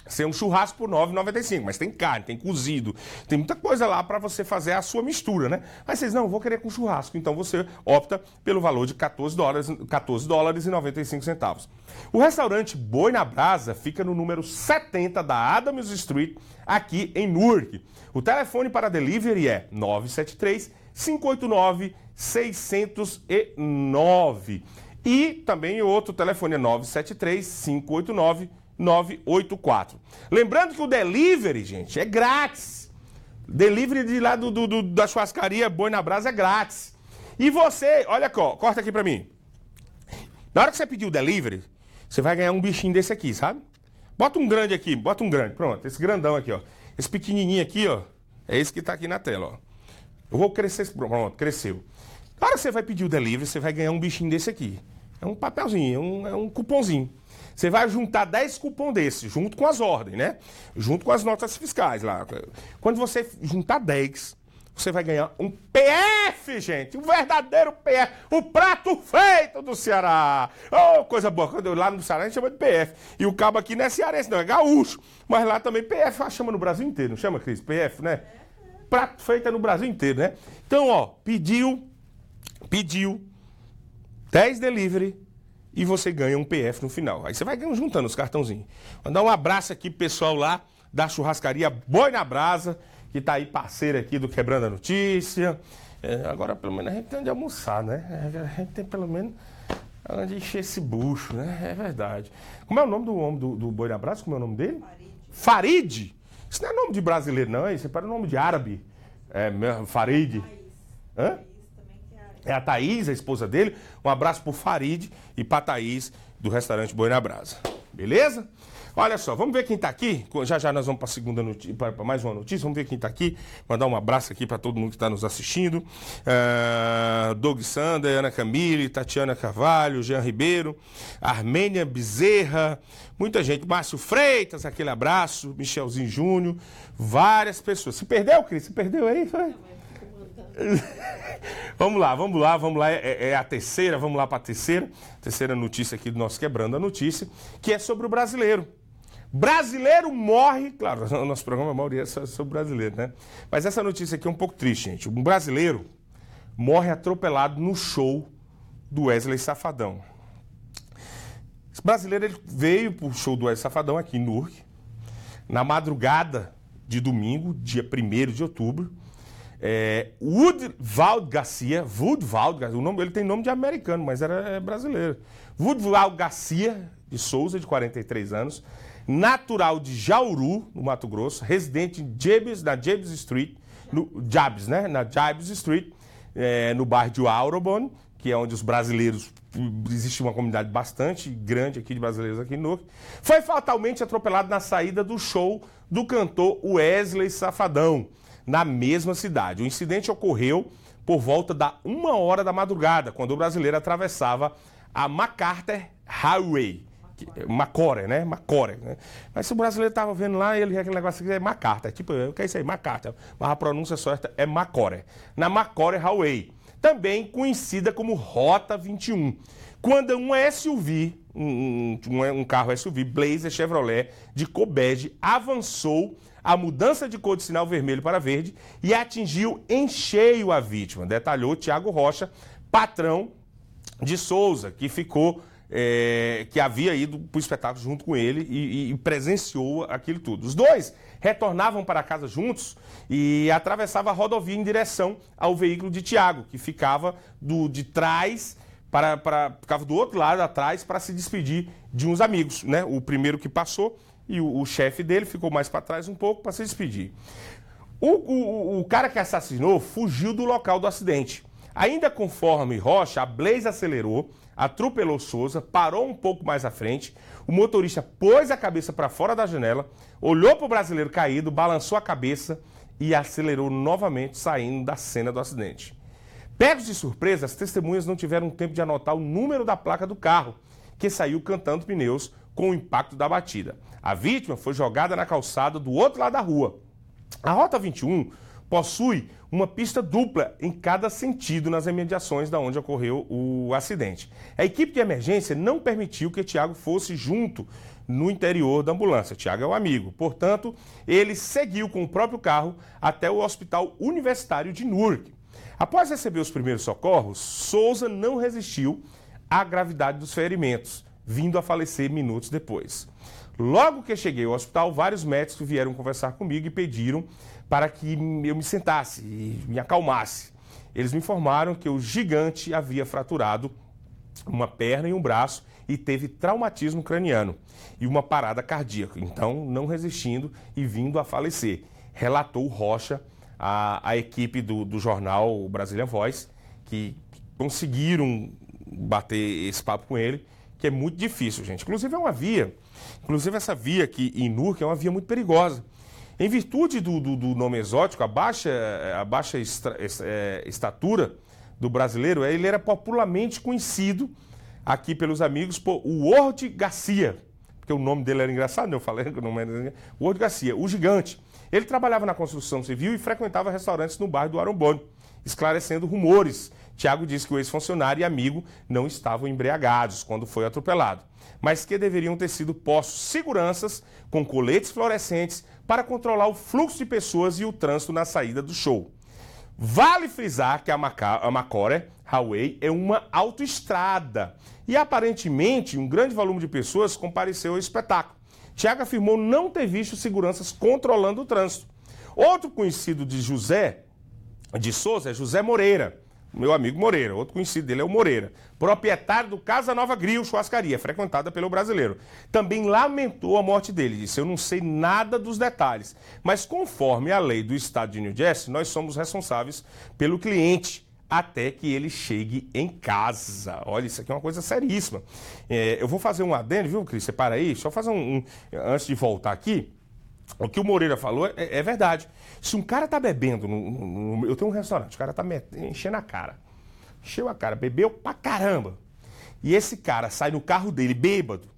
ser um churrasco por R$ 9,95, mas tem carne, tem cozido, tem muita coisa lá para você fazer a sua mistura, né? Mas vocês não, vou querer com churrasco, então você opta pelo valor de 14 dólares, 14 dólares e 95 centavos. O restaurante Boi na Brasa fica no número 70 da Adams Street, aqui em Newark. O telefone para delivery é 973 589 609. E também outro telefone é 973 589 984. Lembrando que o delivery, gente, é grátis. Delivery de lá do, do- do- da churrascaria Boi na Brasa é grátis. E você, olha aqui, ó, corta aqui pra mim. Na hora que você pedir o delivery, você vai ganhar um bichinho desse aqui, sabe? Bota um grande aqui, bota um grande. Pronto, esse grandão aqui, ó. Esse pequenininho aqui, ó, é esse que tá aqui na tela, ó. Eu vou crescer, esse- pronto, cresceu. Na hora que você vai pedir o delivery, você vai ganhar um bichinho desse aqui. É um papelzinho, é um, é um cupomzinho. Você vai juntar 10 cupom desses, junto com as ordens, né? Junto com as notas fiscais lá. Quando você juntar 10, você vai ganhar um PF, gente. Um verdadeiro PF. O prato feito do Ceará. Oh, coisa boa. Quando eu, lá no Ceará a gente chama de PF. E o cabo aqui não é cearense, não, é gaúcho. Mas lá também PF, ah, chama no Brasil inteiro, não chama, Cris? PF, né? Prato feito é no Brasil inteiro, né? Então, ó, pediu, pediu 10 delivery e você ganha um PF no final. Aí você vai ganhando- juntando os cartãozinhos. Mandar um abraço aqui pro pessoal lá da churrascaria Boi na Brasa, que tá aí parceiro aqui do Quebrando a Notícia. É, agora, pelo menos, a gente tem onde almoçar, né? A gente tem pelo menos onde encher esse bucho, né? É verdade. Como é o nome do homem do, do Boi na Brasa? Como é o nome dele? Farid. Isso não é nome de brasileiro, não. Isso é nome de árabe. É, Farid. Hã? É a Thaís, a esposa dele. Um abraço pro Farid e pra Thaís do restaurante Boi na Brasa. Beleza? Olha só, vamos ver quem tá aqui. Já já nós vamos para segunda notícia, para mais uma notícia. Vamos ver quem tá aqui. Mandar um abraço aqui para todo mundo que está nos assistindo. Ah, Doug Sander, Ana Camille, Tatiana Carvalho, Jean Ribeiro, Armênia Bezerra, muita gente. Márcio Freitas, aquele abraço. Michelzinho Júnior, várias pessoas. Se perdeu, Cris? Se perdeu aí? Foi? Vamos lá, vamos lá, vamos lá. É, é a terceira, vamos lá para a terceira. Terceira notícia aqui do nosso Quebrando a Notícia, que é sobre o brasileiro. Brasileiro morre, claro, o nosso programa a maioria é sobre brasileiro, né? Mas essa notícia aqui é um pouco triste, gente. Um brasileiro morre atropelado no show do Wesley Safadão. Esse brasileiro ele veio pro show do Wesley Safadão aqui em Newark, na madrugada de domingo, dia 1 de outubro. É, Woodvald Garcia, Woodvald Garcia, o nome, ele tem nome de americano, mas era é, brasileiro. Woodvald Garcia de Souza, de 43 anos, natural de Jauru, no Mato Grosso, residente em Jabes, na Jabes Street, no Jabes, né? Na Jabes Street, é, no bairro de Aurobon, que é onde os brasileiros existe uma comunidade bastante grande aqui de brasileiros aqui no Norte, foi fatalmente atropelado na saída do show do cantor Wesley Safadão, na mesma cidade. O incidente ocorreu por volta da uma hora da madrugada, quando o brasileiro atravessava a MacArthur Highway. que- Macore, né? Macore, né? Mas se o brasileiro estava vendo lá, ele aquele negócio aqui é MacArthur. Tipo, o que é isso aí? MacArthur. Mas a pronúncia certa é Macore. Na Macore Highway. Também conhecida como Rota 21. Quando um SUV, um, um, um carro SUV Blazer Chevrolet de Cobege avançou a mudança de cor de sinal vermelho para verde e atingiu em cheio a vítima, detalhou Tiago Rocha, patrão de Souza, que ficou, é, que havia ido para o espetáculo junto com ele e, e- e presenciou aquilo tudo. Os dois retornavam para casa juntos e atravessavam a rodovia em direção ao veículo de Tiago, que ficava do, de trás para, para, ficava do outro lado atrás para se despedir de uns amigos, né? O primeiro que passou e o, o chefe dele ficou mais para trás um pouco para se despedir. O, o, o cara que assassinou fugiu do local do acidente. Ainda conforme Rocha, a Blaze acelerou, atropelou Souza, parou um pouco mais à frente. O motorista pôs a cabeça para fora da janela, olhou para o brasileiro caído, balançou a cabeça e acelerou novamente, saindo da cena do acidente. Pegos de surpresa, as testemunhas não tiveram tempo de anotar o número da placa do carro, que saiu cantando pneus com o impacto da batida. A vítima foi jogada na calçada do outro lado da rua. A Rota 21 possui uma pista dupla em cada sentido nas imediações da onde ocorreu o acidente. A equipe de emergência não permitiu que Tiago fosse junto no interior da ambulância. Tiago é o amigo. Portanto, ele seguiu com o próprio carro até o Hospital Universitário de Newark. Após receber os primeiros socorros, Souza não resistiu à gravidade dos ferimentos, vindo a falecer minutos depois. Logo que cheguei ao hospital, vários médicos vieram conversar comigo e pediram para que eu me sentasse e me acalmasse. Eles me informaram que o gigante havia fraturado uma perna e um braço e teve traumatismo craniano e uma parada cardíaca, então não resistindo e vindo a falecer, relatou Rocha a equipe do, do jornal Brasília Voz, que conseguiram bater esse papo com ele, que é muito difícil, gente. Inclusive é uma via Inclusive, essa via aqui em Nurca é uma via muito perigosa. Em virtude do, do, do nome exótico, a baixa, a baixa é, estatura do brasileiro, ele era popularmente conhecido aqui pelos amigos por Word Garcia, porque o nome dele era engraçado, né? eu falei que o nome era Word Garcia, o gigante. Ele trabalhava na construção civil e frequentava restaurantes no bairro do Arombone, esclarecendo rumores. Tiago disse que o ex-funcionário e amigo não estavam embriagados quando foi atropelado mas que deveriam ter sido postos seguranças com coletes fluorescentes para controlar o fluxo de pessoas e o trânsito na saída do show. Vale frisar que a, Maca a Macora Highway é uma autoestrada e aparentemente um grande volume de pessoas compareceu ao espetáculo. Tiago afirmou não ter visto seguranças controlando o trânsito. Outro conhecido de José de Souza é José Moreira meu amigo Moreira, outro conhecido dele é o Moreira, proprietário do Casa Nova Grill Churrascaria, frequentada pelo brasileiro. Também lamentou a morte dele, disse: Eu não sei nada dos detalhes, mas conforme a lei do estado de New Jersey, nós somos responsáveis pelo cliente até que ele chegue em casa. Olha, isso aqui é uma coisa seríssima. É, eu vou fazer um adendo, viu, Cris? Você para aí, só fazer um, um. Antes de voltar aqui, o que o Moreira falou é, é verdade. Se um cara tá bebendo, no, no, no, eu tenho um restaurante, o cara tá enchendo a cara. Encheu a cara, bebeu pra caramba. E esse cara sai no carro dele bêbado.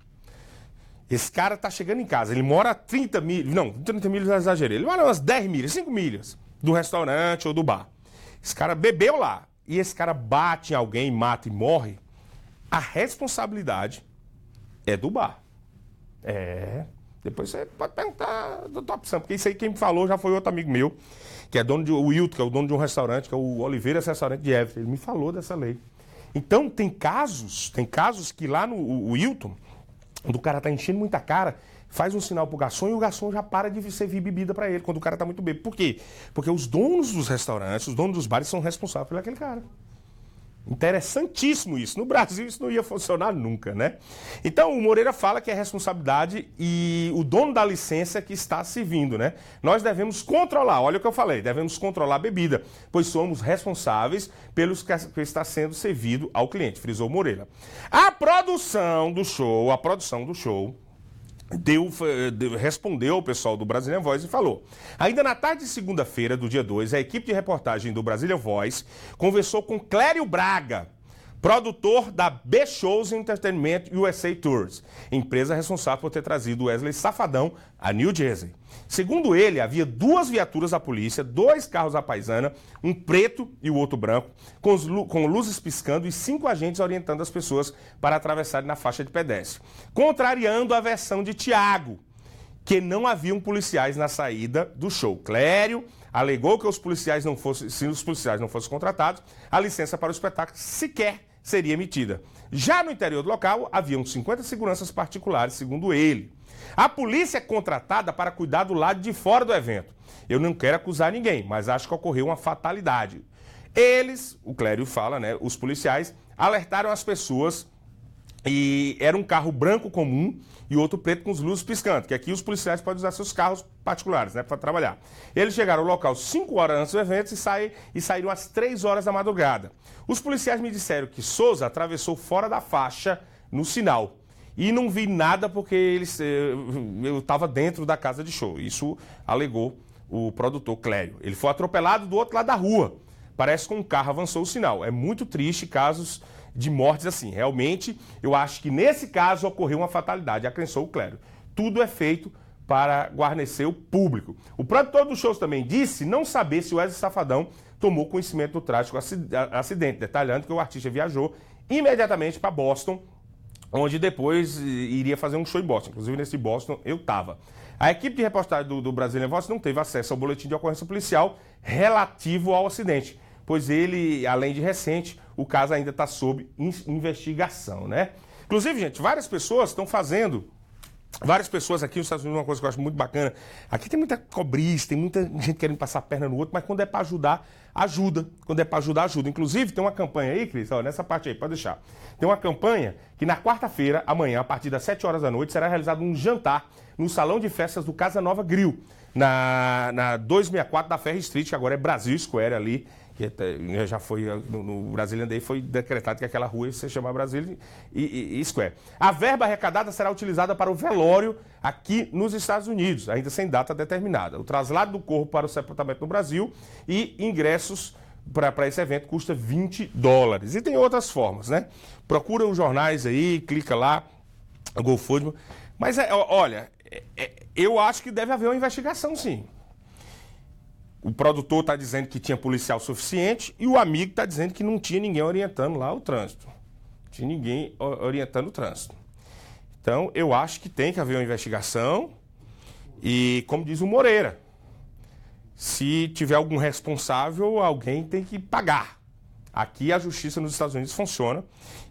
Esse cara tá chegando em casa, ele mora a 30 milhas, não, 30 milhas eu exagerei, ele mora umas 10 milhas, 5 milhas do restaurante ou do bar. Esse cara bebeu lá e esse cara bate em alguém, mata e morre. A responsabilidade é do bar. É. Depois você pode perguntar do Top Sam, porque isso aí quem me falou já foi outro amigo meu, que é dono de o Wilton, que é o dono de um restaurante, que é o Oliveira Restaurante de Everton. Ele me falou dessa lei. Então tem casos, tem casos que lá no o Wilton, quando o cara tá enchendo muita cara, faz um sinal pro garçom e o garçom já para de servir bebida para ele quando o cara tá muito bêbado. Por quê? Porque os donos dos restaurantes, os donos dos bares são responsáveis por aquele cara. Interessantíssimo isso. No Brasil isso não ia funcionar nunca, né? Então o Moreira fala que é responsabilidade e o dono da licença que está servindo, né? Nós devemos controlar, olha o que eu falei, devemos controlar a bebida, pois somos responsáveis pelos que está sendo servido ao cliente, frisou Moreira. A produção do show, a produção do show deu, deu, respondeu ao pessoal do Brasília Voz e falou. Ainda na tarde de segunda-feira, do dia 2, a equipe de reportagem do Brasília Voz conversou com Clério Braga, produtor da B-Shows Entertainment USA Tours, empresa responsável por ter trazido Wesley Safadão a New Jersey. Segundo ele, havia duas viaturas da polícia, dois carros da paisana, um preto e o outro branco, com, com luzes piscando e cinco agentes orientando as pessoas para atravessarem na faixa de pedestre. Contrariando a versão de Tiago, que não haviam policiais na saída do show. Clério alegou que os policiais não fossem, se os policiais não fossem contratados, a licença para o espetáculo sequer seria emitida. Já no interior do local, haviam 50 seguranças particulares, segundo ele. A polícia é contratada para cuidar do lado de fora do evento. Eu não quero acusar ninguém, mas acho que ocorreu uma fatalidade. Eles, o Clério fala, né, os policiais, alertaram as pessoas e era um carro branco comum e outro preto com os luzes piscantes, que aqui os policiais podem usar seus carros particulares, né, para trabalhar. Eles chegaram ao local 5 horas antes do evento e, saí, e saíram às 3 horas da madrugada. Os policiais me disseram que Souza atravessou fora da faixa no sinal. E não vi nada porque eles, eh, eu estava dentro da casa de show. Isso alegou o produtor Clério. Ele foi atropelado do outro lado da rua. Parece que um carro avançou o sinal. É muito triste casos de mortes assim. Realmente, eu acho que nesse caso ocorreu uma fatalidade, acrensou o Clério. Tudo é feito para guarnecer o público. O produtor dos shows também disse não saber se o Wesley Safadão tomou conhecimento do trágico acidente, detalhando que o artista viajou imediatamente para Boston onde depois iria fazer um show em Boston. Inclusive, nesse Boston eu estava. A equipe de reportagem do, do Brasília Voz não teve acesso ao boletim de ocorrência policial relativo ao acidente, pois ele, além de recente, o caso ainda está sob investigação, né? Inclusive, gente, várias pessoas estão fazendo Várias pessoas aqui nos Estados Unidos, uma coisa que eu acho muito bacana. Aqui tem muita cobrista, tem muita gente querendo passar a perna no outro, mas quando é para ajudar, ajuda. Quando é para ajudar, ajuda. Inclusive, tem uma campanha aí, Cris, nessa parte aí, pode deixar. Tem uma campanha que na quarta-feira, amanhã, a partir das 7 horas da noite, será realizado um jantar no Salão de Festas do Casa Nova Grill, na, na 264 da Ferry Street, que agora é Brasil Square ali, que já foi, no, no Brazilian Day foi decretado que aquela rua se chamar Brasília e, e, e, Square. A verba arrecadada será utilizada para o velório aqui nos Estados Unidos, ainda sem data determinada. O traslado do corpo para o sepultamento no Brasil e ingressos para esse evento custa 20 dólares. E tem outras formas, né? Procura os jornais aí, clica lá, GoFundMe. Mas, é, olha, é, é, eu acho que deve haver uma investigação, sim. O produtor está dizendo que tinha policial suficiente e o amigo está dizendo que não tinha ninguém orientando lá o trânsito. Não tinha ninguém orientando o trânsito. Então, eu acho que tem que haver uma investigação e, como diz o Moreira, se tiver algum responsável, alguém tem que pagar. Aqui a justiça nos Estados Unidos funciona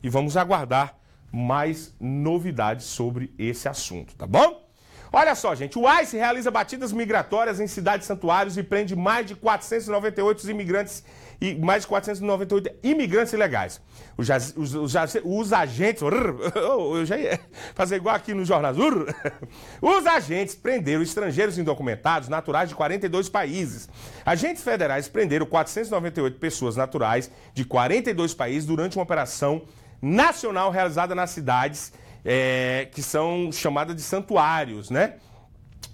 e vamos aguardar mais novidades sobre esse assunto, tá bom? Olha só, gente, o ICE realiza batidas migratórias em cidades santuários e prende mais de 498 imigrantes e mais de 498 imigrantes ilegais. Os, os, os, os agentes, eu já ia fazer igual aqui nos jornais, os agentes prenderam estrangeiros indocumentados naturais de 42 países. Agentes federais prenderam 498 pessoas naturais de 42 países durante uma operação nacional realizada nas cidades é, que são chamadas de santuários, né?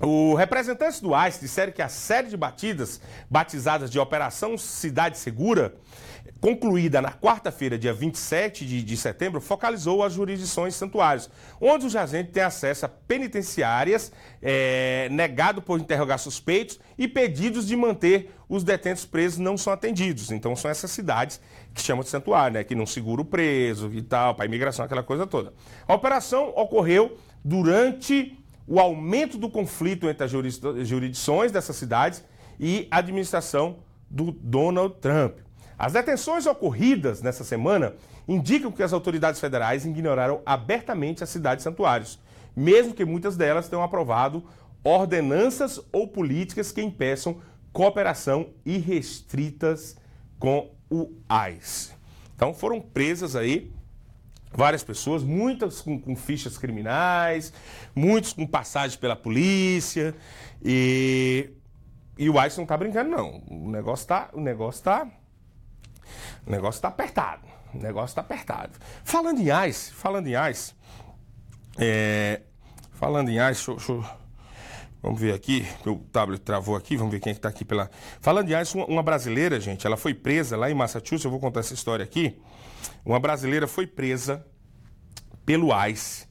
O representantes do ICE disseram que a série de batidas, batizadas de Operação Cidade Segura, concluída na quarta-feira, dia 27 de, de setembro, focalizou as jurisdições santuários, onde os agentes têm acesso a penitenciárias, é, negado por interrogar suspeitos e pedidos de manter os detentos presos não são atendidos. Então são essas cidades que chamam de santuário, né, que não segura o preso e tal, para imigração, aquela coisa toda. A operação ocorreu durante o aumento do conflito entre as jurisdições dessas cidades e a administração do Donald Trump. As detenções ocorridas nessa semana indicam que as autoridades federais ignoraram abertamente as cidades santuários, mesmo que muitas delas tenham aprovado ordenanças ou políticas que impeçam cooperação irrestritas com o ICE. Então foram presas aí várias pessoas, muitas com, com, fichas criminais, muitos com passagem pela polícia e, e o ICE não está brincando não. O negócio está, o negócio tá, o negócio tá apertado. O negócio está apertado. Falando em ICE, falando em ICE, é, falando em ICE, deixa, deixa, Vamos ver aqui, o tablet travou aqui, vamos ver quem é está aqui pela. Falando de ICE, uma, uma brasileira, gente, ela foi presa lá em Massachusetts, eu vou contar essa história aqui. Uma brasileira foi presa pelo ICE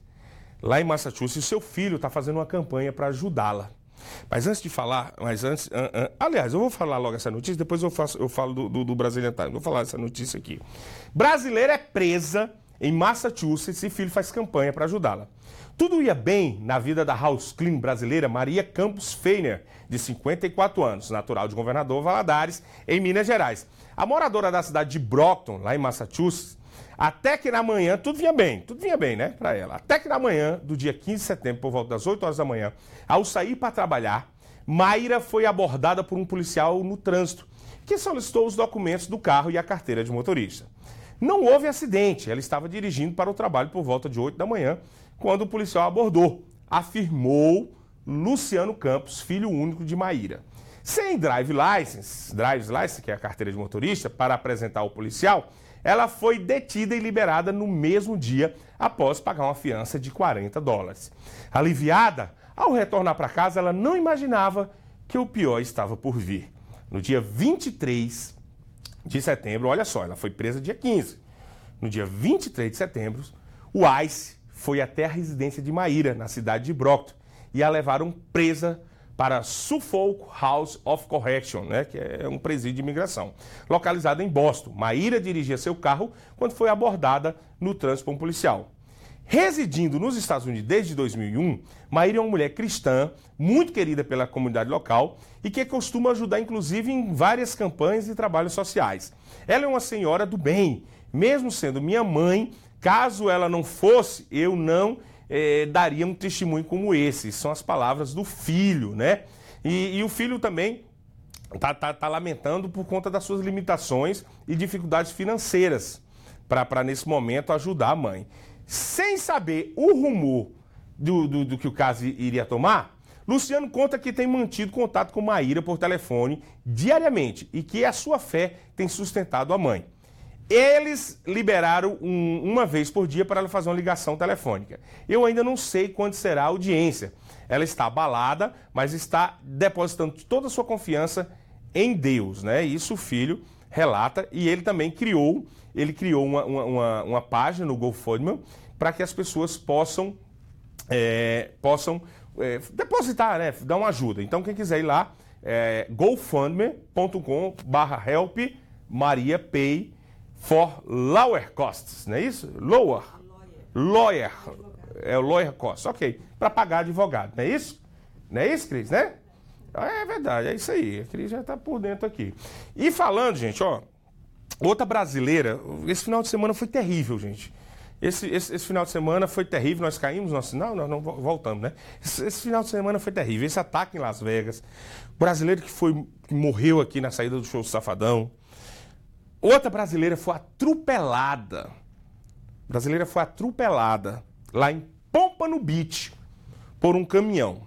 lá em Massachusetts e seu filho está fazendo uma campanha para ajudá-la. Mas antes de falar, mas antes. Aliás, eu vou falar logo essa notícia, depois eu, faço, eu falo do, do, do Brazilian Times. Vou falar essa notícia aqui. Brasileira é presa em Massachusetts e filho faz campanha para ajudá-la. Tudo ia bem na vida da house clean brasileira Maria Campos Feiner, de 54 anos, natural de Governador Valadares, em Minas Gerais. A moradora da cidade de Brockton, lá em Massachusetts, até que na manhã, tudo vinha bem, tudo vinha bem, né, para ela. Até que na manhã do dia 15 de setembro, por volta das 8 horas da manhã, ao sair para trabalhar, Mayra foi abordada por um policial no trânsito, que solicitou os documentos do carro e a carteira de motorista. Não houve acidente, ela estava dirigindo para o trabalho por volta de 8 da manhã, quando o policial abordou, afirmou Luciano Campos, filho único de Maíra. Sem drive license, drive license, que é a carteira de motorista, para apresentar ao policial, ela foi detida e liberada no mesmo dia após pagar uma fiança de 40 dólares. Aliviada, ao retornar para casa, ela não imaginava que o pior estava por vir. No dia 23 de setembro, olha só, ela foi presa dia 15. No dia 23 de setembro, o ICE foi até a residência de Maíra, na cidade de Brockton, e a levaram presa para Suffolk House of Correction, né, que é um presídio de imigração, localizado em Boston. Maíra dirigia seu carro quando foi abordada no trânsito por um policial. Residindo nos Estados Unidos desde 2001, Maíra é uma mulher cristã, muito querida pela comunidade local e que costuma ajudar, inclusive, em várias campanhas e trabalhos sociais. Ela é uma senhora do bem, mesmo sendo minha mãe, caso ela não fosse, eu não eh, daria um testemunho como esse. São as palavras do filho, né? E, e o filho também está tá, tá lamentando por conta das suas limitações e dificuldades financeiras para, nesse momento, ajudar a mãe. Sem saber o rumor do, do, do que o caso iria tomar, Luciano conta que tem mantido contato com Maíra por telefone diariamente e que a sua fé tem sustentado a mãe. Eles liberaram um, uma vez por dia para ela fazer uma ligação telefônica. Eu ainda não sei quando será a audiência. Ela está abalada, mas está depositando toda a sua confiança em Deus, né? Isso o filho relata e ele também criou, ele criou uma, uma, uma página no GoFundMe para que as pessoas possam, é, possam é, depositar, né? Dar uma ajuda. Então quem quiser ir lá, é gofundme.com barra help Maria Pay for lower costs, não é isso? Lower. Lawyer. É o lawyer costs, ok. Para pagar advogado, não é isso? Não é isso, Cris, né? É verdade, é isso aí. A Cris já está por dentro aqui. E falando, gente, ó, outra brasileira, esse final de semana foi terrível, gente. Esse, esse, esse, final de semana foi terrível, nós caímos no sinal, nós não voltamos, né? Esse, esse, final de semana foi terrível. Esse ataque em Las Vegas, brasileiro que foi que morreu aqui na saída do show Safadão, Outra brasileira foi atropelada. Brasileira foi atropelada lá em Pompano Beach por um caminhão.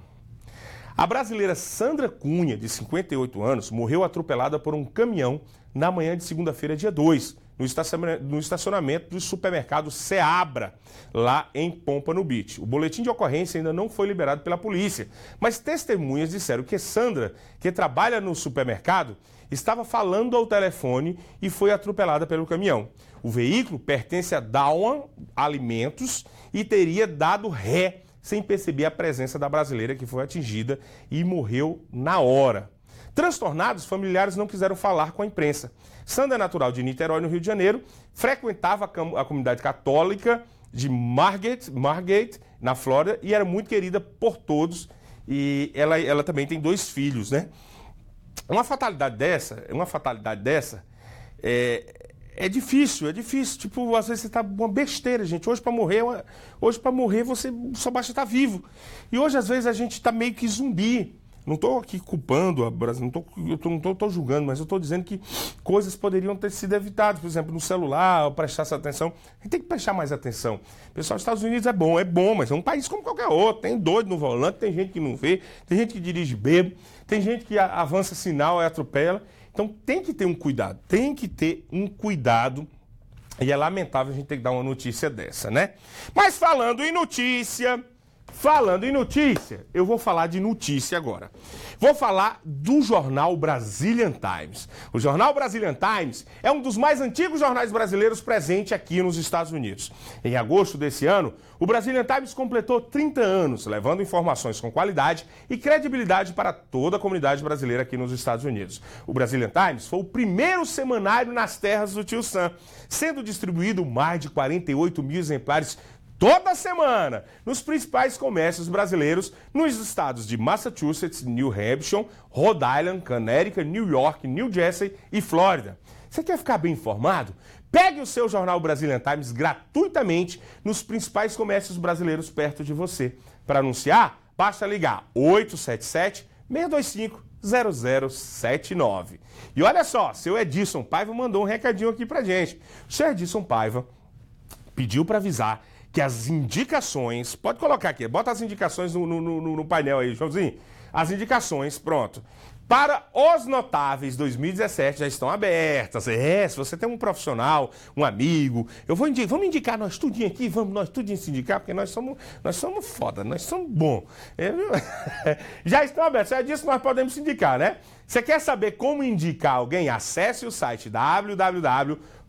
A brasileira Sandra Cunha, de 58 anos, morreu atropelada por um caminhão na manhã de segunda-feira, dia 2, no estacionamento do supermercado Seabra, lá em Pompano Beach. O boletim de ocorrência ainda não foi liberado pela polícia, mas testemunhas disseram que Sandra, que trabalha no supermercado, estava falando ao telefone e foi atropelada pelo caminhão. O veículo pertence a Dawn Alimentos e teria dado ré sem perceber a presença da brasileira que foi atingida e morreu na hora. Transtornados, familiares não quiseram falar com a imprensa. Sandra é natural de Niterói, no Rio de Janeiro, frequentava a comunidade católica de Margate, Margate, na Flórida, e era muito querida por todos. E ela, ela também tem dois filhos, né? Uma fatalidade dessa, uma fatalidade dessa, é, é difícil, é difícil. Tipo, às vezes você tá uma besteira, gente. Hoje para morrer, hoje para morrer você só basta estar tá vivo. E hoje às vezes a gente tá meio que zumbi. Não estou aqui culpando a Brasil, não estou não tô, tô julgando, mas eu estou dizendo que coisas poderiam ter sido evitadas, por exemplo, no celular, prestar essa atenção. A gente tem que prestar mais atenção. Pessoal, os Estados Unidos é bom, é bom, mas é um país como qualquer outro. Tem doido no volante, tem gente que não vê, tem gente que dirige bebo, tem gente que avança sinal e atropela. Então tem que ter um cuidado, tem que ter um cuidado. E é lamentável a gente ter que dar uma notícia dessa, né? Mas falando em notícia. Falando em notícia, eu vou falar de notícia agora. Vou falar do jornal Brazilian Times. O jornal Brazilian Times é um dos mais antigos jornais brasileiros presente aqui nos Estados Unidos. Em agosto desse ano, o Brazilian Times completou 30 anos, levando informações com qualidade e credibilidade para toda a comunidade brasileira aqui nos Estados Unidos. O Brazilian Times foi o primeiro semanário nas terras do Tio Sam, sendo distribuído mais de 48 mil exemplares toda semana nos principais comércios brasileiros nos estados de Massachusetts, New Hampshire, Rhode Island, Connecticut, New York, New Jersey e Flórida. Você quer ficar bem informado? Pegue o seu jornal Brazilian Times gratuitamente nos principais comércios brasileiros perto de você. Para anunciar, basta ligar 877 625 0079. E olha só, seu Edson Paiva mandou um recadinho aqui pra gente. O seu Edson Paiva pediu para avisar que as indicações. Pode colocar aqui, bota as indicações no, no, no, no painel aí, Joãozinho. As indicações, pronto. Para os notáveis 2017 já estão abertas. É, se você tem um profissional, um amigo, eu vou indicar, vamos indicar nós tudinho aqui, vamos nós tudinho se indicar, porque nós somos, nós somos foda, nós somos bom. É, já estão abertos, é disso que nós podemos se indicar, né? Você quer saber como indicar alguém? Acesse o site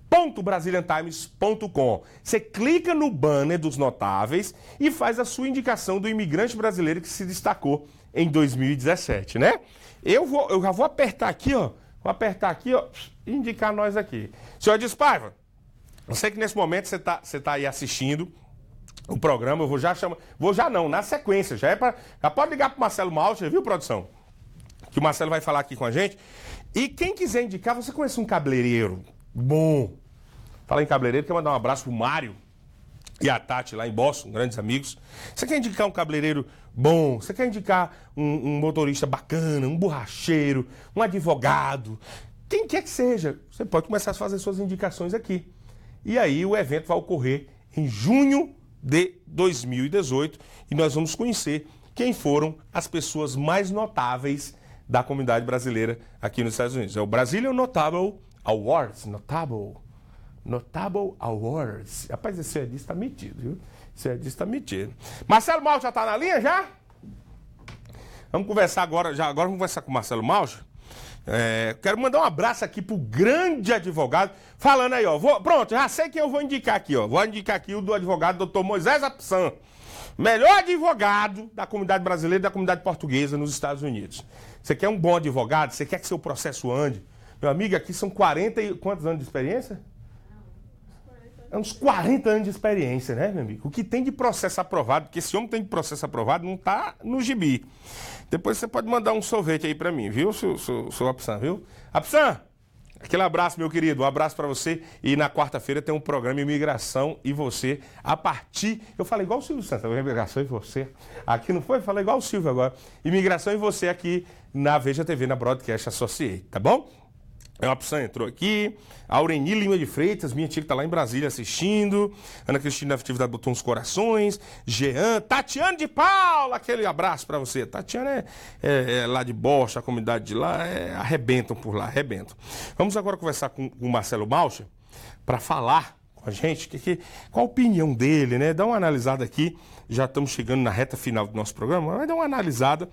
www.brasiliantimes.com. Você clica no banner dos notáveis e faz a sua indicação do imigrante brasileiro que se destacou em 2017, né? Eu, vou, eu já vou apertar aqui, ó. Vou apertar aqui, ó, indicar nós aqui. Senhor Despaiva, eu sei que nesse momento você está você tá aí assistindo o programa, eu vou já chamar. Vou já não, na sequência. Já é para. Já pode ligar pro Marcelo Malcher, viu, produção? Que o Marcelo vai falar aqui com a gente. E quem quiser indicar, você conhece um cabeleireiro bom. Fala em cabeleireiro, quer mandar um abraço pro Mário e a Tati lá em Boston, grandes amigos. Você quer indicar um cabeleireiro bom? Você quer indicar um, um, motorista bacana, um borracheiro, um advogado? Quem quer que seja, você pode começar a fazer suas indicações aqui. E aí o evento vai ocorrer em junho de 2018 e nós vamos conhecer quem foram as pessoas mais notáveis da comunidade brasileira aqui nos Estados Unidos. É o Brazilian Notable Awards, Notable Notable Awards. Rapaz, esse Edis está metido, viu? Esse Edis está metido. Marcelo Mal já está na linha já? Vamos conversar agora, já agora vamos conversar com o Marcelo Malcha. É, quero mandar um abraço aqui pro grande advogado, falando aí, ó. Vou, pronto, já sei quem eu vou indicar aqui, ó. Vou indicar aqui o do advogado doutor Moisés Apsan. Melhor advogado da comunidade brasileira e da comunidade portuguesa nos Estados Unidos. Você quer um bom advogado? Você quer que seu processo ande? Meu amigo, aqui são 40 e quantos anos de experiência? é uns 40 anos de experiência, né, meu amigo? O que tem de processo aprovado, porque esse homem tem de processo aprovado, não tá no gibi. Depois você pode mandar um sorvete aí para mim, viu, seu, seu, seu Apsan, viu? Apsan, aquele abraço, meu querido, um abraço para você. E na quarta-feira tem um programa Imigração e Você, a partir... Eu falei igual o Silvio Santos, Imigração e Você. Aqui não foi? Falei igual o Silvio agora. Imigração e Você aqui na Veja TV, na Broadcast Associate, tá bom? Uma opção, entrou aqui. Aureni Lima de Freitas, minha tia que tá lá em Brasília assistindo. Ana Cristina Atividade botou uns corações. Jean, Tatiana de Paula, aquele abraço para você. Tatiana é, é, é, lá de Bocha, a comunidade de lá, é, arrebentam por lá, arrebentam. Vamos agora conversar com, com o Marcelo Balcha para falar com a gente que, que, qual a opinião dele, né? Dá uma analisada aqui. Já estamos chegando na reta final do nosso programa. Vai dar uma analisada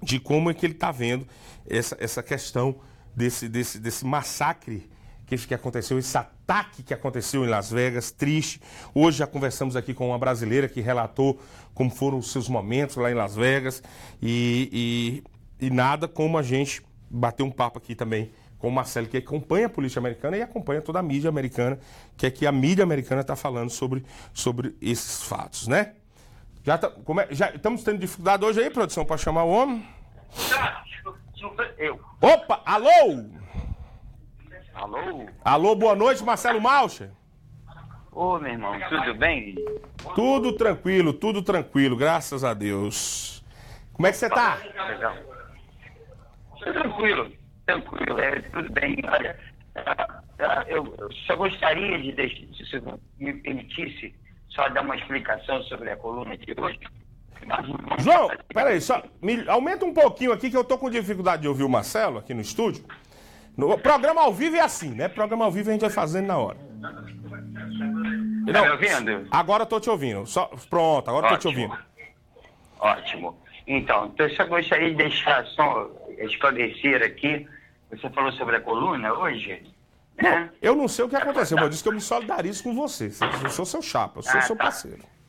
de como é que ele está vendo essa, essa questão desse, desse, desse massacre que, aconteceu, esse ataque que aconteceu em Las Vegas, triste. Hoje já conversamos aqui com uma brasileira que relatou como foram os seus momentos lá em Las Vegas e, e, e nada como a gente bater um papo aqui também com o Marcelo, que acompanha a política americana e acompanha toda a mídia americana, que é que a mídia americana está falando sobre, sobre esses fatos, né? Já, tá, é, já estamos tendo dificuldade hoje aí, produção, para chamar o homem? Eu. Opa, alô? Alô? Alô, boa noite, Marcelo Malcher. Ô, meu irmão, tudo bem? Tudo tranquilo, tudo tranquilo, graças a Deus. Como é que você tá? Legal. Tranquilo, tranquilo, é, tudo bem. Olha, eu, eu só gostaria de, deixar, se você me permitisse, só dar uma explicação sobre a coluna de hoje. João, peraí, só me, aumenta um pouquinho aqui que eu tô com dificuldade de ouvir o Marcelo aqui no estúdio. No programa ao vivo é assim, né? Programa ao vivo a gente vai fazendo na hora. Não, tá me ouvindo? Agora eu tô te ouvindo. Só, pronto, agora Ótimo. tô te ouvindo. Ótimo. Então, então, eu só gostaria de deixar só esclarecer aqui. Você falou sobre a coluna hoje? Não, eu não sei o que aconteceu, mas eu disse que eu me solidarizo com você. Eu sou seu chapa, eu sou ah, seu tá.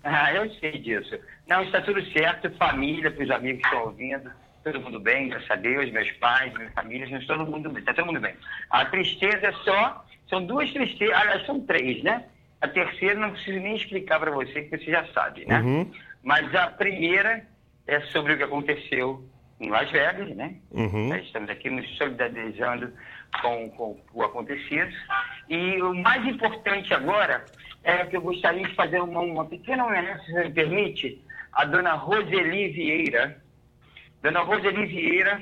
Ah, eu sei disso. Não, está tudo certo, família, para os amigos que estão ouvindo, todo mundo bem, graças a Deus, meus pais, minha família, todo mundo bem, está todo mundo bem. A tristeza é só, são duas tristezas, aliás, são três, né? A terceira não preciso nem explicar para você, que você já sabe, né? Uhum. Mas a primeira é sobre o que aconteceu em Las Vegas, né? Uhum. Estamos aqui nos solidarizando com, com o acontecido. E o mais importante agora é que eu gostaria de fazer uma, uma pequena homenagem, se você me permite, a dona Roseli Vieira. Dona Roseli Vieira,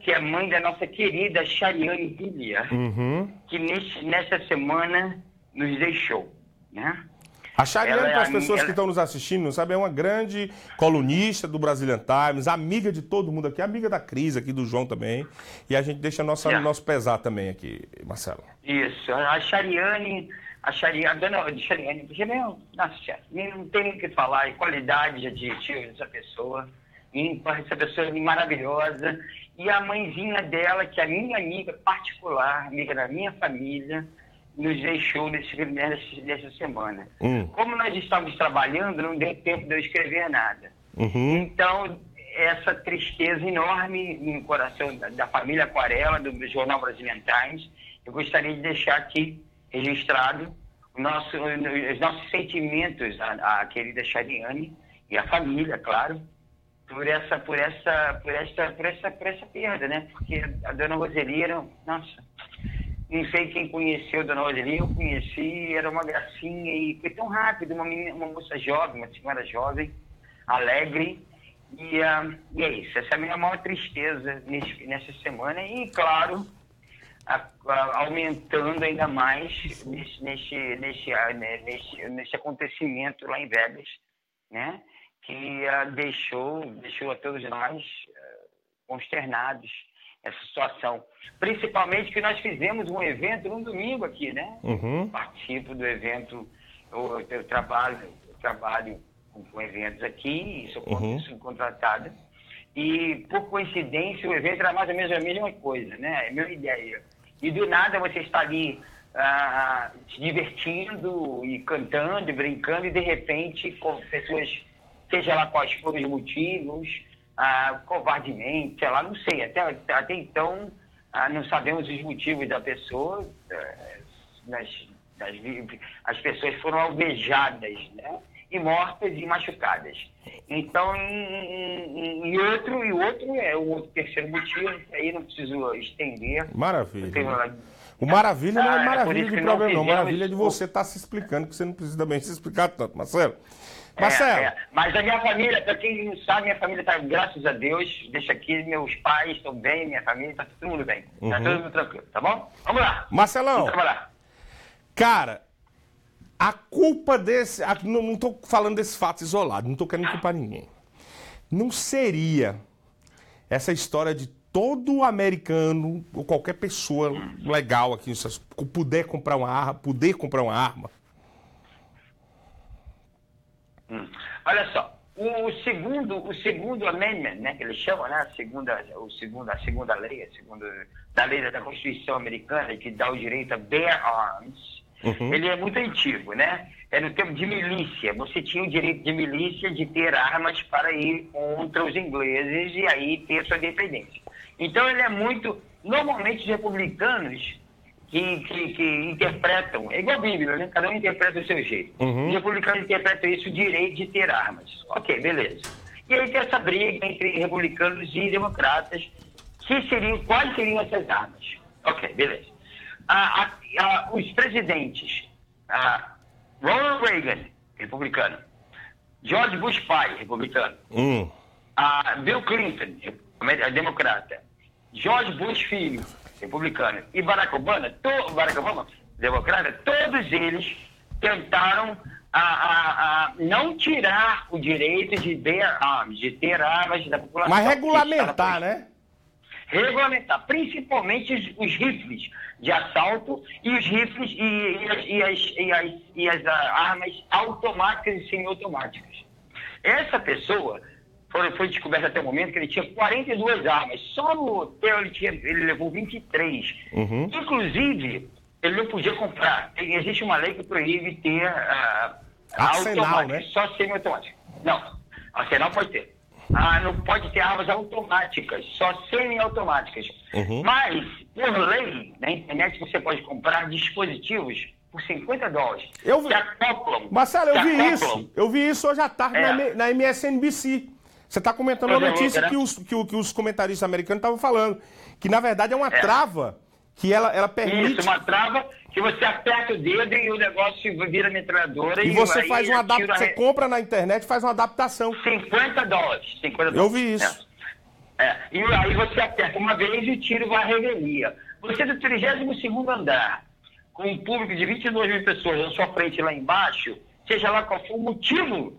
que é mãe da nossa querida Chariane Guilha, Uhum. que neste, nesta semana nos deixou, né? A Chariane, é para as pessoas ela- que estão nos assistindo, não sabem, é uma grande colunista do Brazilian Times, amiga de todo mundo aqui, amiga da Cris aqui, do João também. E a gente deixa nossa, Yeah. nosso pesar também aqui, Marcelo. Isso, a Chariane, a Chariane, a dona Chariane, porque, meu, nossa, não tem o que falar, e qualidade de adjetivo dessa pessoa, ímpar, essa pessoa é maravilhosa, e a mãezinha dela, que é a minha amiga particular, amiga da minha família, nos deixou nesse, nessa, semana. Hum. Como nós estávamos trabalhando, não deu tempo de eu escrever nada. Uhum. Então, essa tristeza enorme no coração da, da família Aquarela, do Jornal Brazilian Times, eu gostaria de deixar aqui registrado nosso, os nossos sentimentos à, à querida Chariane e à família, claro, por essa, por essa, por essa, por essa, por essa perda, né? Porque a dona Roseli era, nossa, não sei quem conheceu a dona Roseli, eu conheci, era uma gracinha e foi tão rápido, uma, menina, uma moça jovem, uma senhora jovem, alegre, e, ah, e é isso, essa é a minha maior tristeza nesse, nessa semana, e claro, a- a- aumentando ainda mais nesse, nesse, nesse, ah, né, nesse acontecimento lá em Vegas, né? Que ah, deixou, deixou a todos nós ah, consternados essa situação. Principalmente que nós fizemos um evento no domingo aqui, né? Uhum. Participo do evento, eu, eu trabalho, eu trabalho com, com eventos aqui, sou Uhum. subcontratada. E, por coincidência, o evento era mais ou menos a mesma coisa, né? É a mesma ideia. E, do nada, você está ali ah, se divertindo e cantando e brincando e, de repente, com pessoas, seja lá quais forem os motivos, ah, covardemente, sei lá, não sei. Até, até então, ah, não sabemos os motivos da pessoa. eh, nas- nas vi- as pessoas foram alvejadas, né? E mortas e machucadas. Então, e, outro, e outro é o outro terceiro motivo, que aí não preciso estender. Maravilha. O maravilha não Ah, é é por maravilha de não problema, não. Maravilha é de você estar se explicando, que você não precisa também se explicar tanto, Marcelo. É, Marcelo, é. Mas a minha família, para quem não sabe, minha família está, graças a Deus, deixa aqui, meus pais estão bem, minha família, está todo mundo bem. Está Uhum. todo mundo tranquilo, tá bom? Vamos lá. Marcelão, Vamos trabalhar. cara, a culpa desse. a- não, tô falando desse fato isolado, não tô querendo culpar ninguém. Não seria essa história de todo americano ou qualquer pessoa legal aqui, puder comprar uma arma, poder comprar uma arma. Hum. Olha só, o segundo, o segundo amendment, né, que eles chamam, né, a segunda, o segundo, a segunda lei, a segunda da lei da Constituição Americana que dá o direito a bear arms, ele é muito antigo, né? É no tempo de milícia. Você tinha o direito de milícia de ter armas para ir contra os ingleses e aí ter sua independência. Então ele é muito, normalmente os republicanos que, que, que interpretam, é igual a Bíblia, né? Cada um interpreta do seu jeito. Os republicanos interpretam isso o direito de ter armas. Ok, beleza. E aí tem essa briga entre republicanos e democratas, que seriam, quais seriam essas armas? Ok, beleza. Ah, ah, ah, os presidentes, ah, Ronald Reagan, republicano, George Bush pai, republicano, Hum. a Bill Clinton, democrata, George Bush filho, republicano, e Barack Obama, to, Barack Obama, democrata, todos eles tentaram a, a, a não tirar o direito de bear arms, de ter armas da população. Mas regulamentar, né? Regulamentar, principalmente os, os rifles de assalto e os rifles e, e as, e as, e as, e as, ah, armas automáticas e semiautomáticas. Essa pessoa foi, foi descoberta até o momento que ele tinha 42 armas. Só no hotel ele, tinha, ele levou 23. Uhum. Inclusive, ele não podia comprar. Existe uma lei que proíbe ter ah, Arsenal, automática, né? só semiautomática. Não, arsenal pode ter. Ah, não pode ter armas automáticas, só semiautomáticas. Uhum. Mas, por lei, na internet você pode comprar dispositivos por 50 dólares. Eu vi- Que acoplam. Marcelo, eu vi acoplam. isso. Eu vi isso hoje à tarde É. na, na MSNBC. Você está comentando uma Coisa notícia louca, que, né? os, que, que os comentaristas americanos estavam falando. Que na verdade é uma É. trava que ela, ela permite. Isso, uma trava que você aperta o dedo e o negócio vira metralhadora. E você aí faz uma adaptação. Você compra na internet e faz uma adaptação. 50 dólares. 50 dólares. Eu vi isso. É. É, e aí você aperta uma vez e o tiro vai à revelia. Você do 32 andar, com um público de 22 mil pessoas na sua frente lá embaixo, seja lá qual for o motivo,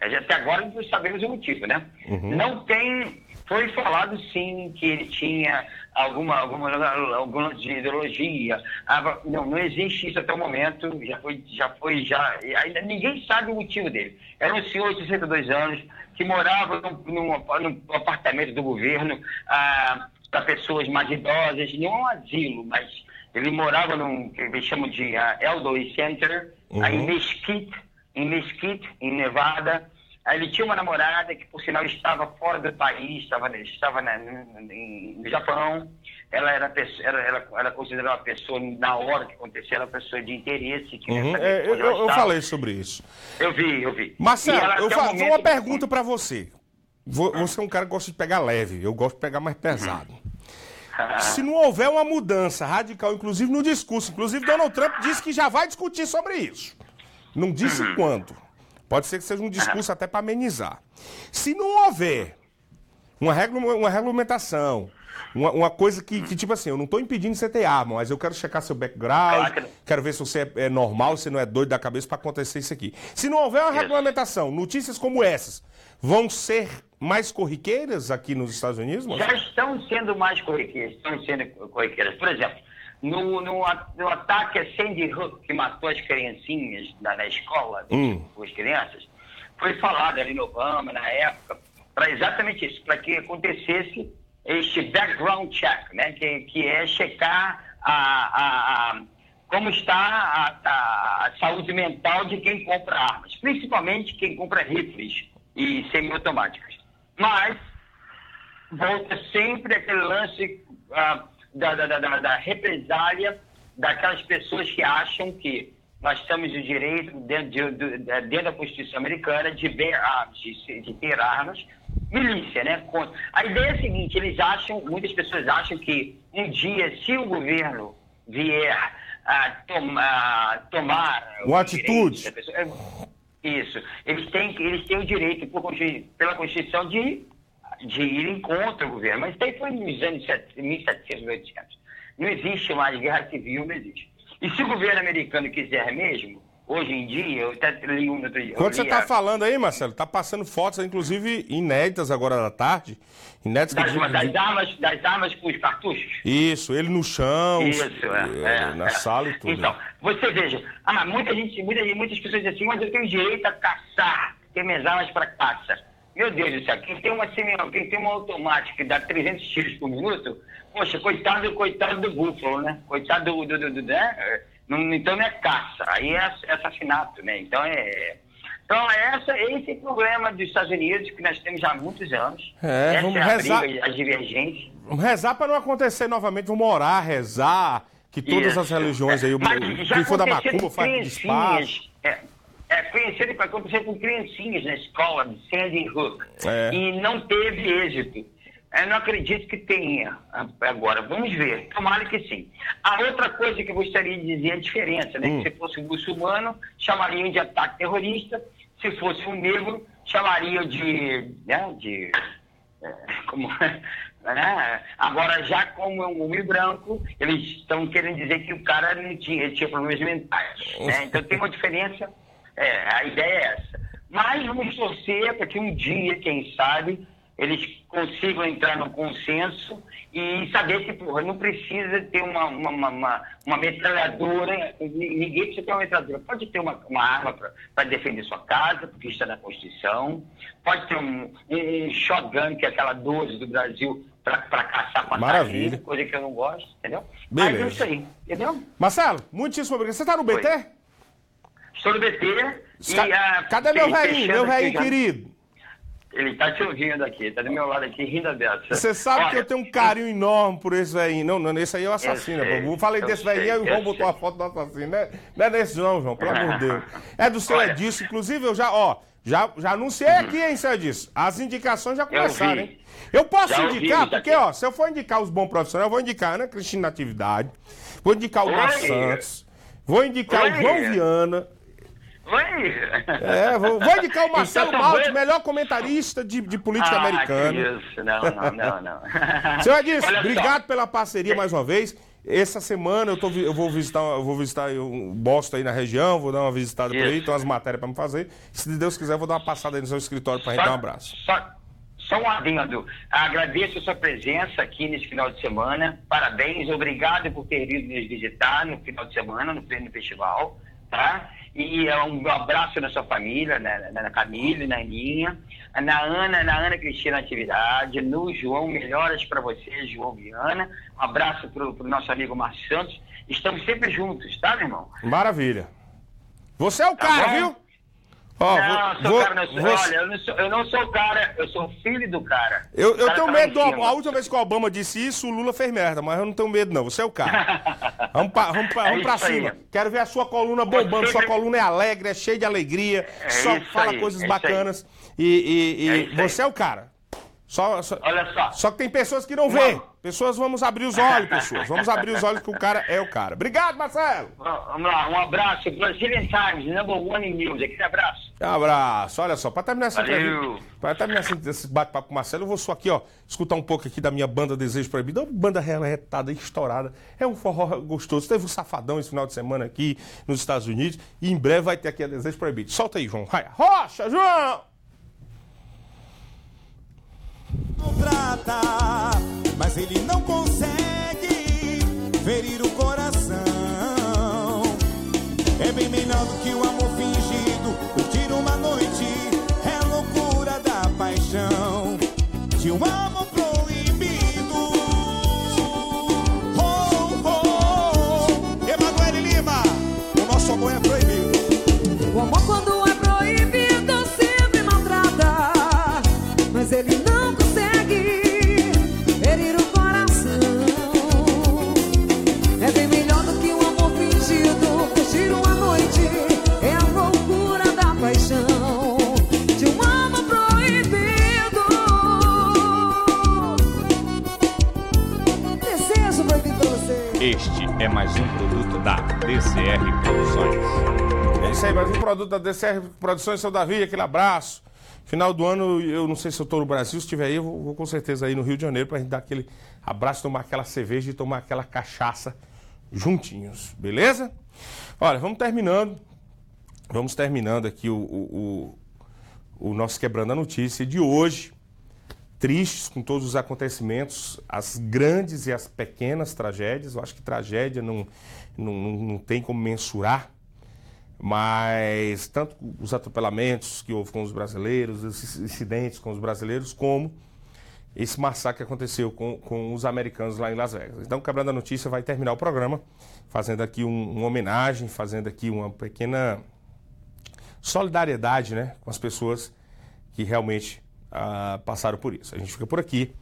até agora não sabemos o motivo, né? Não tem. Foi falado sim que ele tinha alguma, alguma, alguma ideologia. Ah, Não, não existe isso até o momento. Já foi, já foi, já. Ainda ninguém sabe o motivo dele. Era um senhor de 62 anos que morava num, num, num apartamento do governo ah, para pessoas mais idosas, não um asilo, mas ele morava num que eles chamam de ah, Elderly Center, aí em Mesquite, em Mesquite, em Nevada. Aí ele tinha uma namorada que, por sinal, estava fora do país, estava, estava na, no, em- no Japão. Ela era, era, era, era considerada uma pessoa, na hora que aconteceu, era uma pessoa de interesse. Que Uhum, é, eu, eu- falei sobre isso. Eu vi, eu vi. Marcelo, eu fa- momento, uma pergunta pra você. Vo- Você é um cara que gosta de pegar leve, eu gosto de pegar mais pesado. Se não houver uma mudança radical, inclusive no discurso, inclusive Donald Trump disse que já vai discutir sobre isso. Não disse Uhum. quando. Pode ser que seja um discurso até para amenizar. Se não houver uma, regula- uma regulamentação, uma, uma coisa que, que, tipo assim, eu não estou impedindo você ter arma, mas eu quero checar seu background, quero ver se você é, é normal, se não é doido da cabeça para acontecer isso aqui. Se não houver uma regulamentação, notícias como essas vão ser mais corriqueiras aqui nos Estados Unidos? já estão sendo mais corriqueiras, estão sendo corriqueiras. Por exemplo, no, no, no ataque a Sandy Hook, que matou as criancinhas na, na escola, Hum. as crianças, foi falado ali no Obama, na época, para exatamente isso, para que acontecesse este background check, né, que, que é checar a, a- a- como está a, a- a saúde mental de quem compra armas, principalmente quem compra rifles e semiautomáticas. Mas volta sempre aquele lance ah, da, da, da, da- represália daquelas pessoas que acham que nós temos o direito, dentro, de- dentro da Constituição Americana, de, bear arms, de, de ter armas. Milícia, né? A ideia é a seguinte, eles acham, muitas pessoas acham que um dia, se o governo vier a tomar, tomar Uma atitude. pessoa- é- isso. Eles têm, eles têm o direito, por pela Constituição, de, de ir contra o governo. Mas isso aí foi nos anos 7- 1700, 1800. Não existe mais guerra civil, não existe. E se o governo americano quiser mesmo, hoje em dia, eu até li um outro dia. Quando você está falando aí, Marcelo, tá passando fotos, inclusive inéditas agora da tarde. Inéditas que das, digo das armas, das armas com os cartuchos. Isso, ele no chão, Isso, eh, é, é, na é. sala e tudo. Então, você veja, ah, muita gente, muita, muitas pessoas dizem assim, mas eu tenho direito a caçar, ter minhas armas para caça. Meu Deus do céu, quem tem uma semi, quem tem uma automática que dá 300 tiros por minuto, poxa, coitado, coitado do búfalo, né? Coitado do, do, do, do- né? É, Não, então não é caça, aí é é assassinato, né? Então é... Então, essa, esse é o problema dos Estados Unidos, que nós temos já há muitos anos. É, essa vamos é a rezar. briga, as divergências. Vamos rezar para não acontecer novamente, vamos orar, rezar, que todas as Isso. religiões aí, o- já quem for da macumba faz despacho. É, é conhecido que aconteceu com criancinhas na escola de Sandy Hook. É. E não teve êxito. Eu não acredito que tenha agora. Vamos ver. Tomara que sim. A outra coisa que eu gostaria de dizer é a diferença, né? Hum. Se fosse um muçulmano, chamariam de ataque terrorista. Se fosse um negro, chamariam de. Né, de é, como, né? Agora, já como é um homem branco, eles estão querendo dizer que o cara não tinha, tinha problemas mentais. Né? Então tem uma diferença, é, a ideia é essa. Mas vamos torcer para que um dia, quem sabe, eles consigam entrar no consenso e saber que, porra, não precisa ter uma, uma, uma, uma, uma metralhadora, ninguém precisa ter uma metralhadora. Pode ter uma, uma arma para defender sua casa, porque está na Constituição. Pode ter um, um, shotgun, que é aquela 12 do Brasil, para caçar passarinho, Maravilha. coisa que eu não gosto, entendeu? Beleza. Mas é isso aí, entendeu? Marcelo, muitíssimo obrigado. Você tá no Oi. BT? Estou e... Ca- ah, Cadê meu velhinho, meu velhinho já- querido? Ele tá te ouvindo aqui, tá do meu lado aqui, rindo dessa. Você sabe que Olha, eu tenho um carinho enorme por esse velhinho. Não, não, esse aí é o assassino. pô. Eu falei eu desse velhinho, aí o eu João botou a foto do assassino. Não é, não é desse não, João, pelo amor de Deus. É do seu Olha. Edilson. Inclusive, eu já, ó, já, já anunciei aqui, hein, seu Edilson. As indicações já começaram, vi. hein? Eu posso Já indicar, ouvimos porque, aqui. ó, se eu for indicar os bons profissionais, eu vou indicar a Ana Cristina Natividade, vou indicar o Oi. Santos, vou indicar Oi. o João Viana. Oi? É, vou, vou indicar o Marcelo Então, Malte, melhor comentarista de, de política ah, americana. isso, não, não, não, não. Senhor Edilson, só. obrigado pela parceria mais uma vez. Essa semana eu, tô, eu vou visitar, eu vou visitar o Boston aí na região, vou dar uma visitada por aí, tem umas matérias pra me fazer. Se Deus quiser, eu vou dar uma passada aí no seu escritório pra gente dar um abraço. Só, só um adendo. Agradeço a sua presença aqui nesse final de semana. Parabéns, obrigado por ter ido nos visitar no final de semana, no pleno festival, tá? E é um abraço na sua família, na, na, Camila, na Aninha, na Ana, na Ana Cristina Atividade, no João, melhoras para você, João Viana. Um abraço pro, pro nosso amigo Márcio Santos. Estamos sempre juntos, tá, meu irmão? Maravilha. Você é o Tá cara, bom? viu? Ó, não, vou- vou- cara, não sou, você- olha, eu não sou, eu não sou o cara, eu sou filho do cara. Eu, eu cara tenho tá medo do Obama. cima. A última vez que o Obama disse isso, o Lula fez merda, mas eu não tenho medo, não. Você é o cara. Vamos pra, vamos pra, É vamos pra isso aí. cima. Quero ver a sua coluna bombando. Você Sua coluna é alegre, é cheia de alegria, É só fala aí, coisas é bacanas. E, e- e É isso aí. você é o cara. Só, só, Olha só. só que tem pessoas que não Uma- vê. Pessoas, vamos abrir os olhos, pessoas. Vamos abrir os olhos que o cara é o cara. Obrigado, Marcelo. Vamos lá, um abraço. Brazilian Times, number one in news. Aquele abraço. Um abraço. Olha só, pra terminar essa entrevista, pra terminar esse, esse bate-papo com o Marcelo, eu vou só aqui, ó, escutar um pouco aqui da minha banda Desejo Proibido. É uma banda retada, estourada. É um forró gostoso. Teve um safadão esse final de semana aqui nos Estados Unidos. E em breve vai ter aqui a Desejo Proibido. Solta aí, João. Vai. Rocha, João! Trata, mas ele não consegue ferir o coração. É bem melhor do que o amor fingido. Curtir uma noite é loucura da paixão. De um amor proibido. Emanuele Lima, o nosso amor é proibido. O amor quando é proibido sempre maltrata, mas ele Este é mais um produto da DCR Produções. É isso aí, mais um produto da DCR Produções, seu Davi, aquele abraço. Final do ano, eu não sei se eu tô no Brasil, se estiver aí, eu vou, vou com certeza aí no Rio de Janeiro pra gente dar aquele abraço, tomar aquela cerveja e tomar aquela cachaça juntinhos, beleza? Olha, vamos terminando. Vamos terminando aqui o, o, o, o nosso Quebrando a Notícia de hoje. Tristes com todos os acontecimentos, as grandes e as pequenas tragédias. Eu acho que tragédia não, não, não, tem como mensurar mas tanto os atropelamentos que houve com os brasileiros, esses incidentes com os brasileiros, como esse massacre que aconteceu com, com os americanos lá em Las Vegas. Então, Quebrando a Notícia vai terminar o programa fazendo aqui um- uma homenagem, fazendo aqui uma pequena solidariedade né, com as pessoas que realmente ah, passaram por isso. A gente fica por aqui.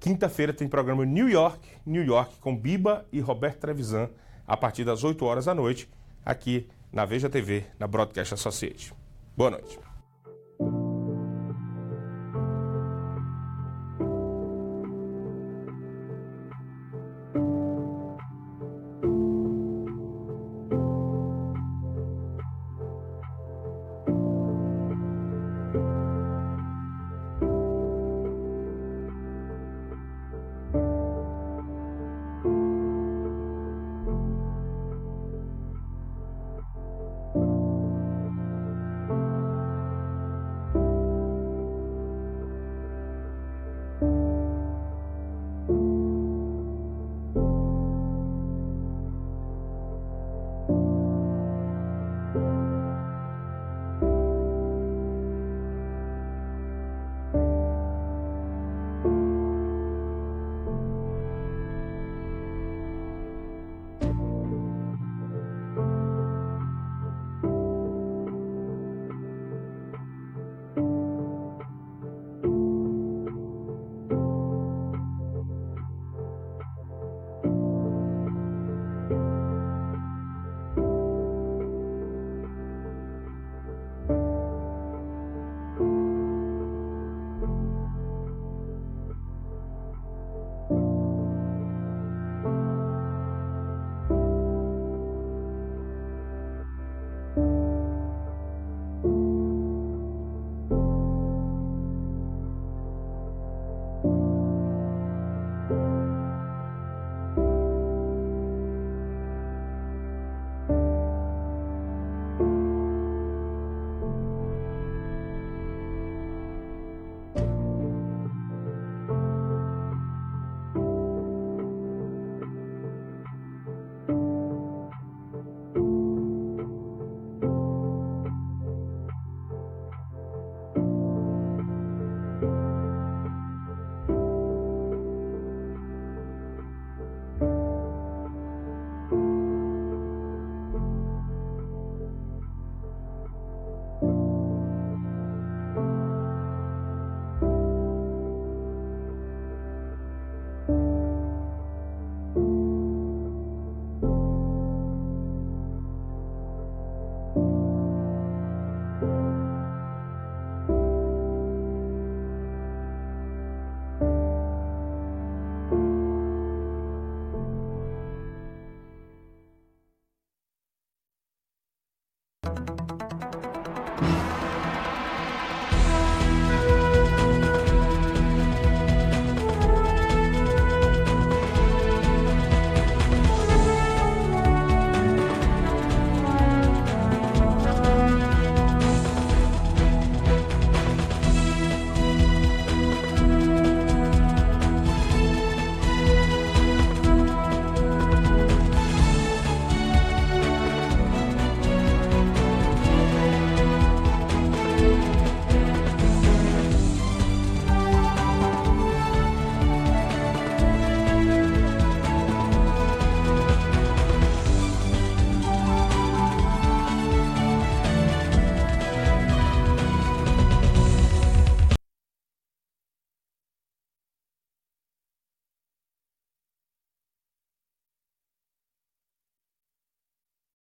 Quinta-feira tem programa New York, New York, com Biba e Roberto Trevisan, a partir das 8 horas da noite, aqui na Veja TV, na Broadcast Association. Boa noite.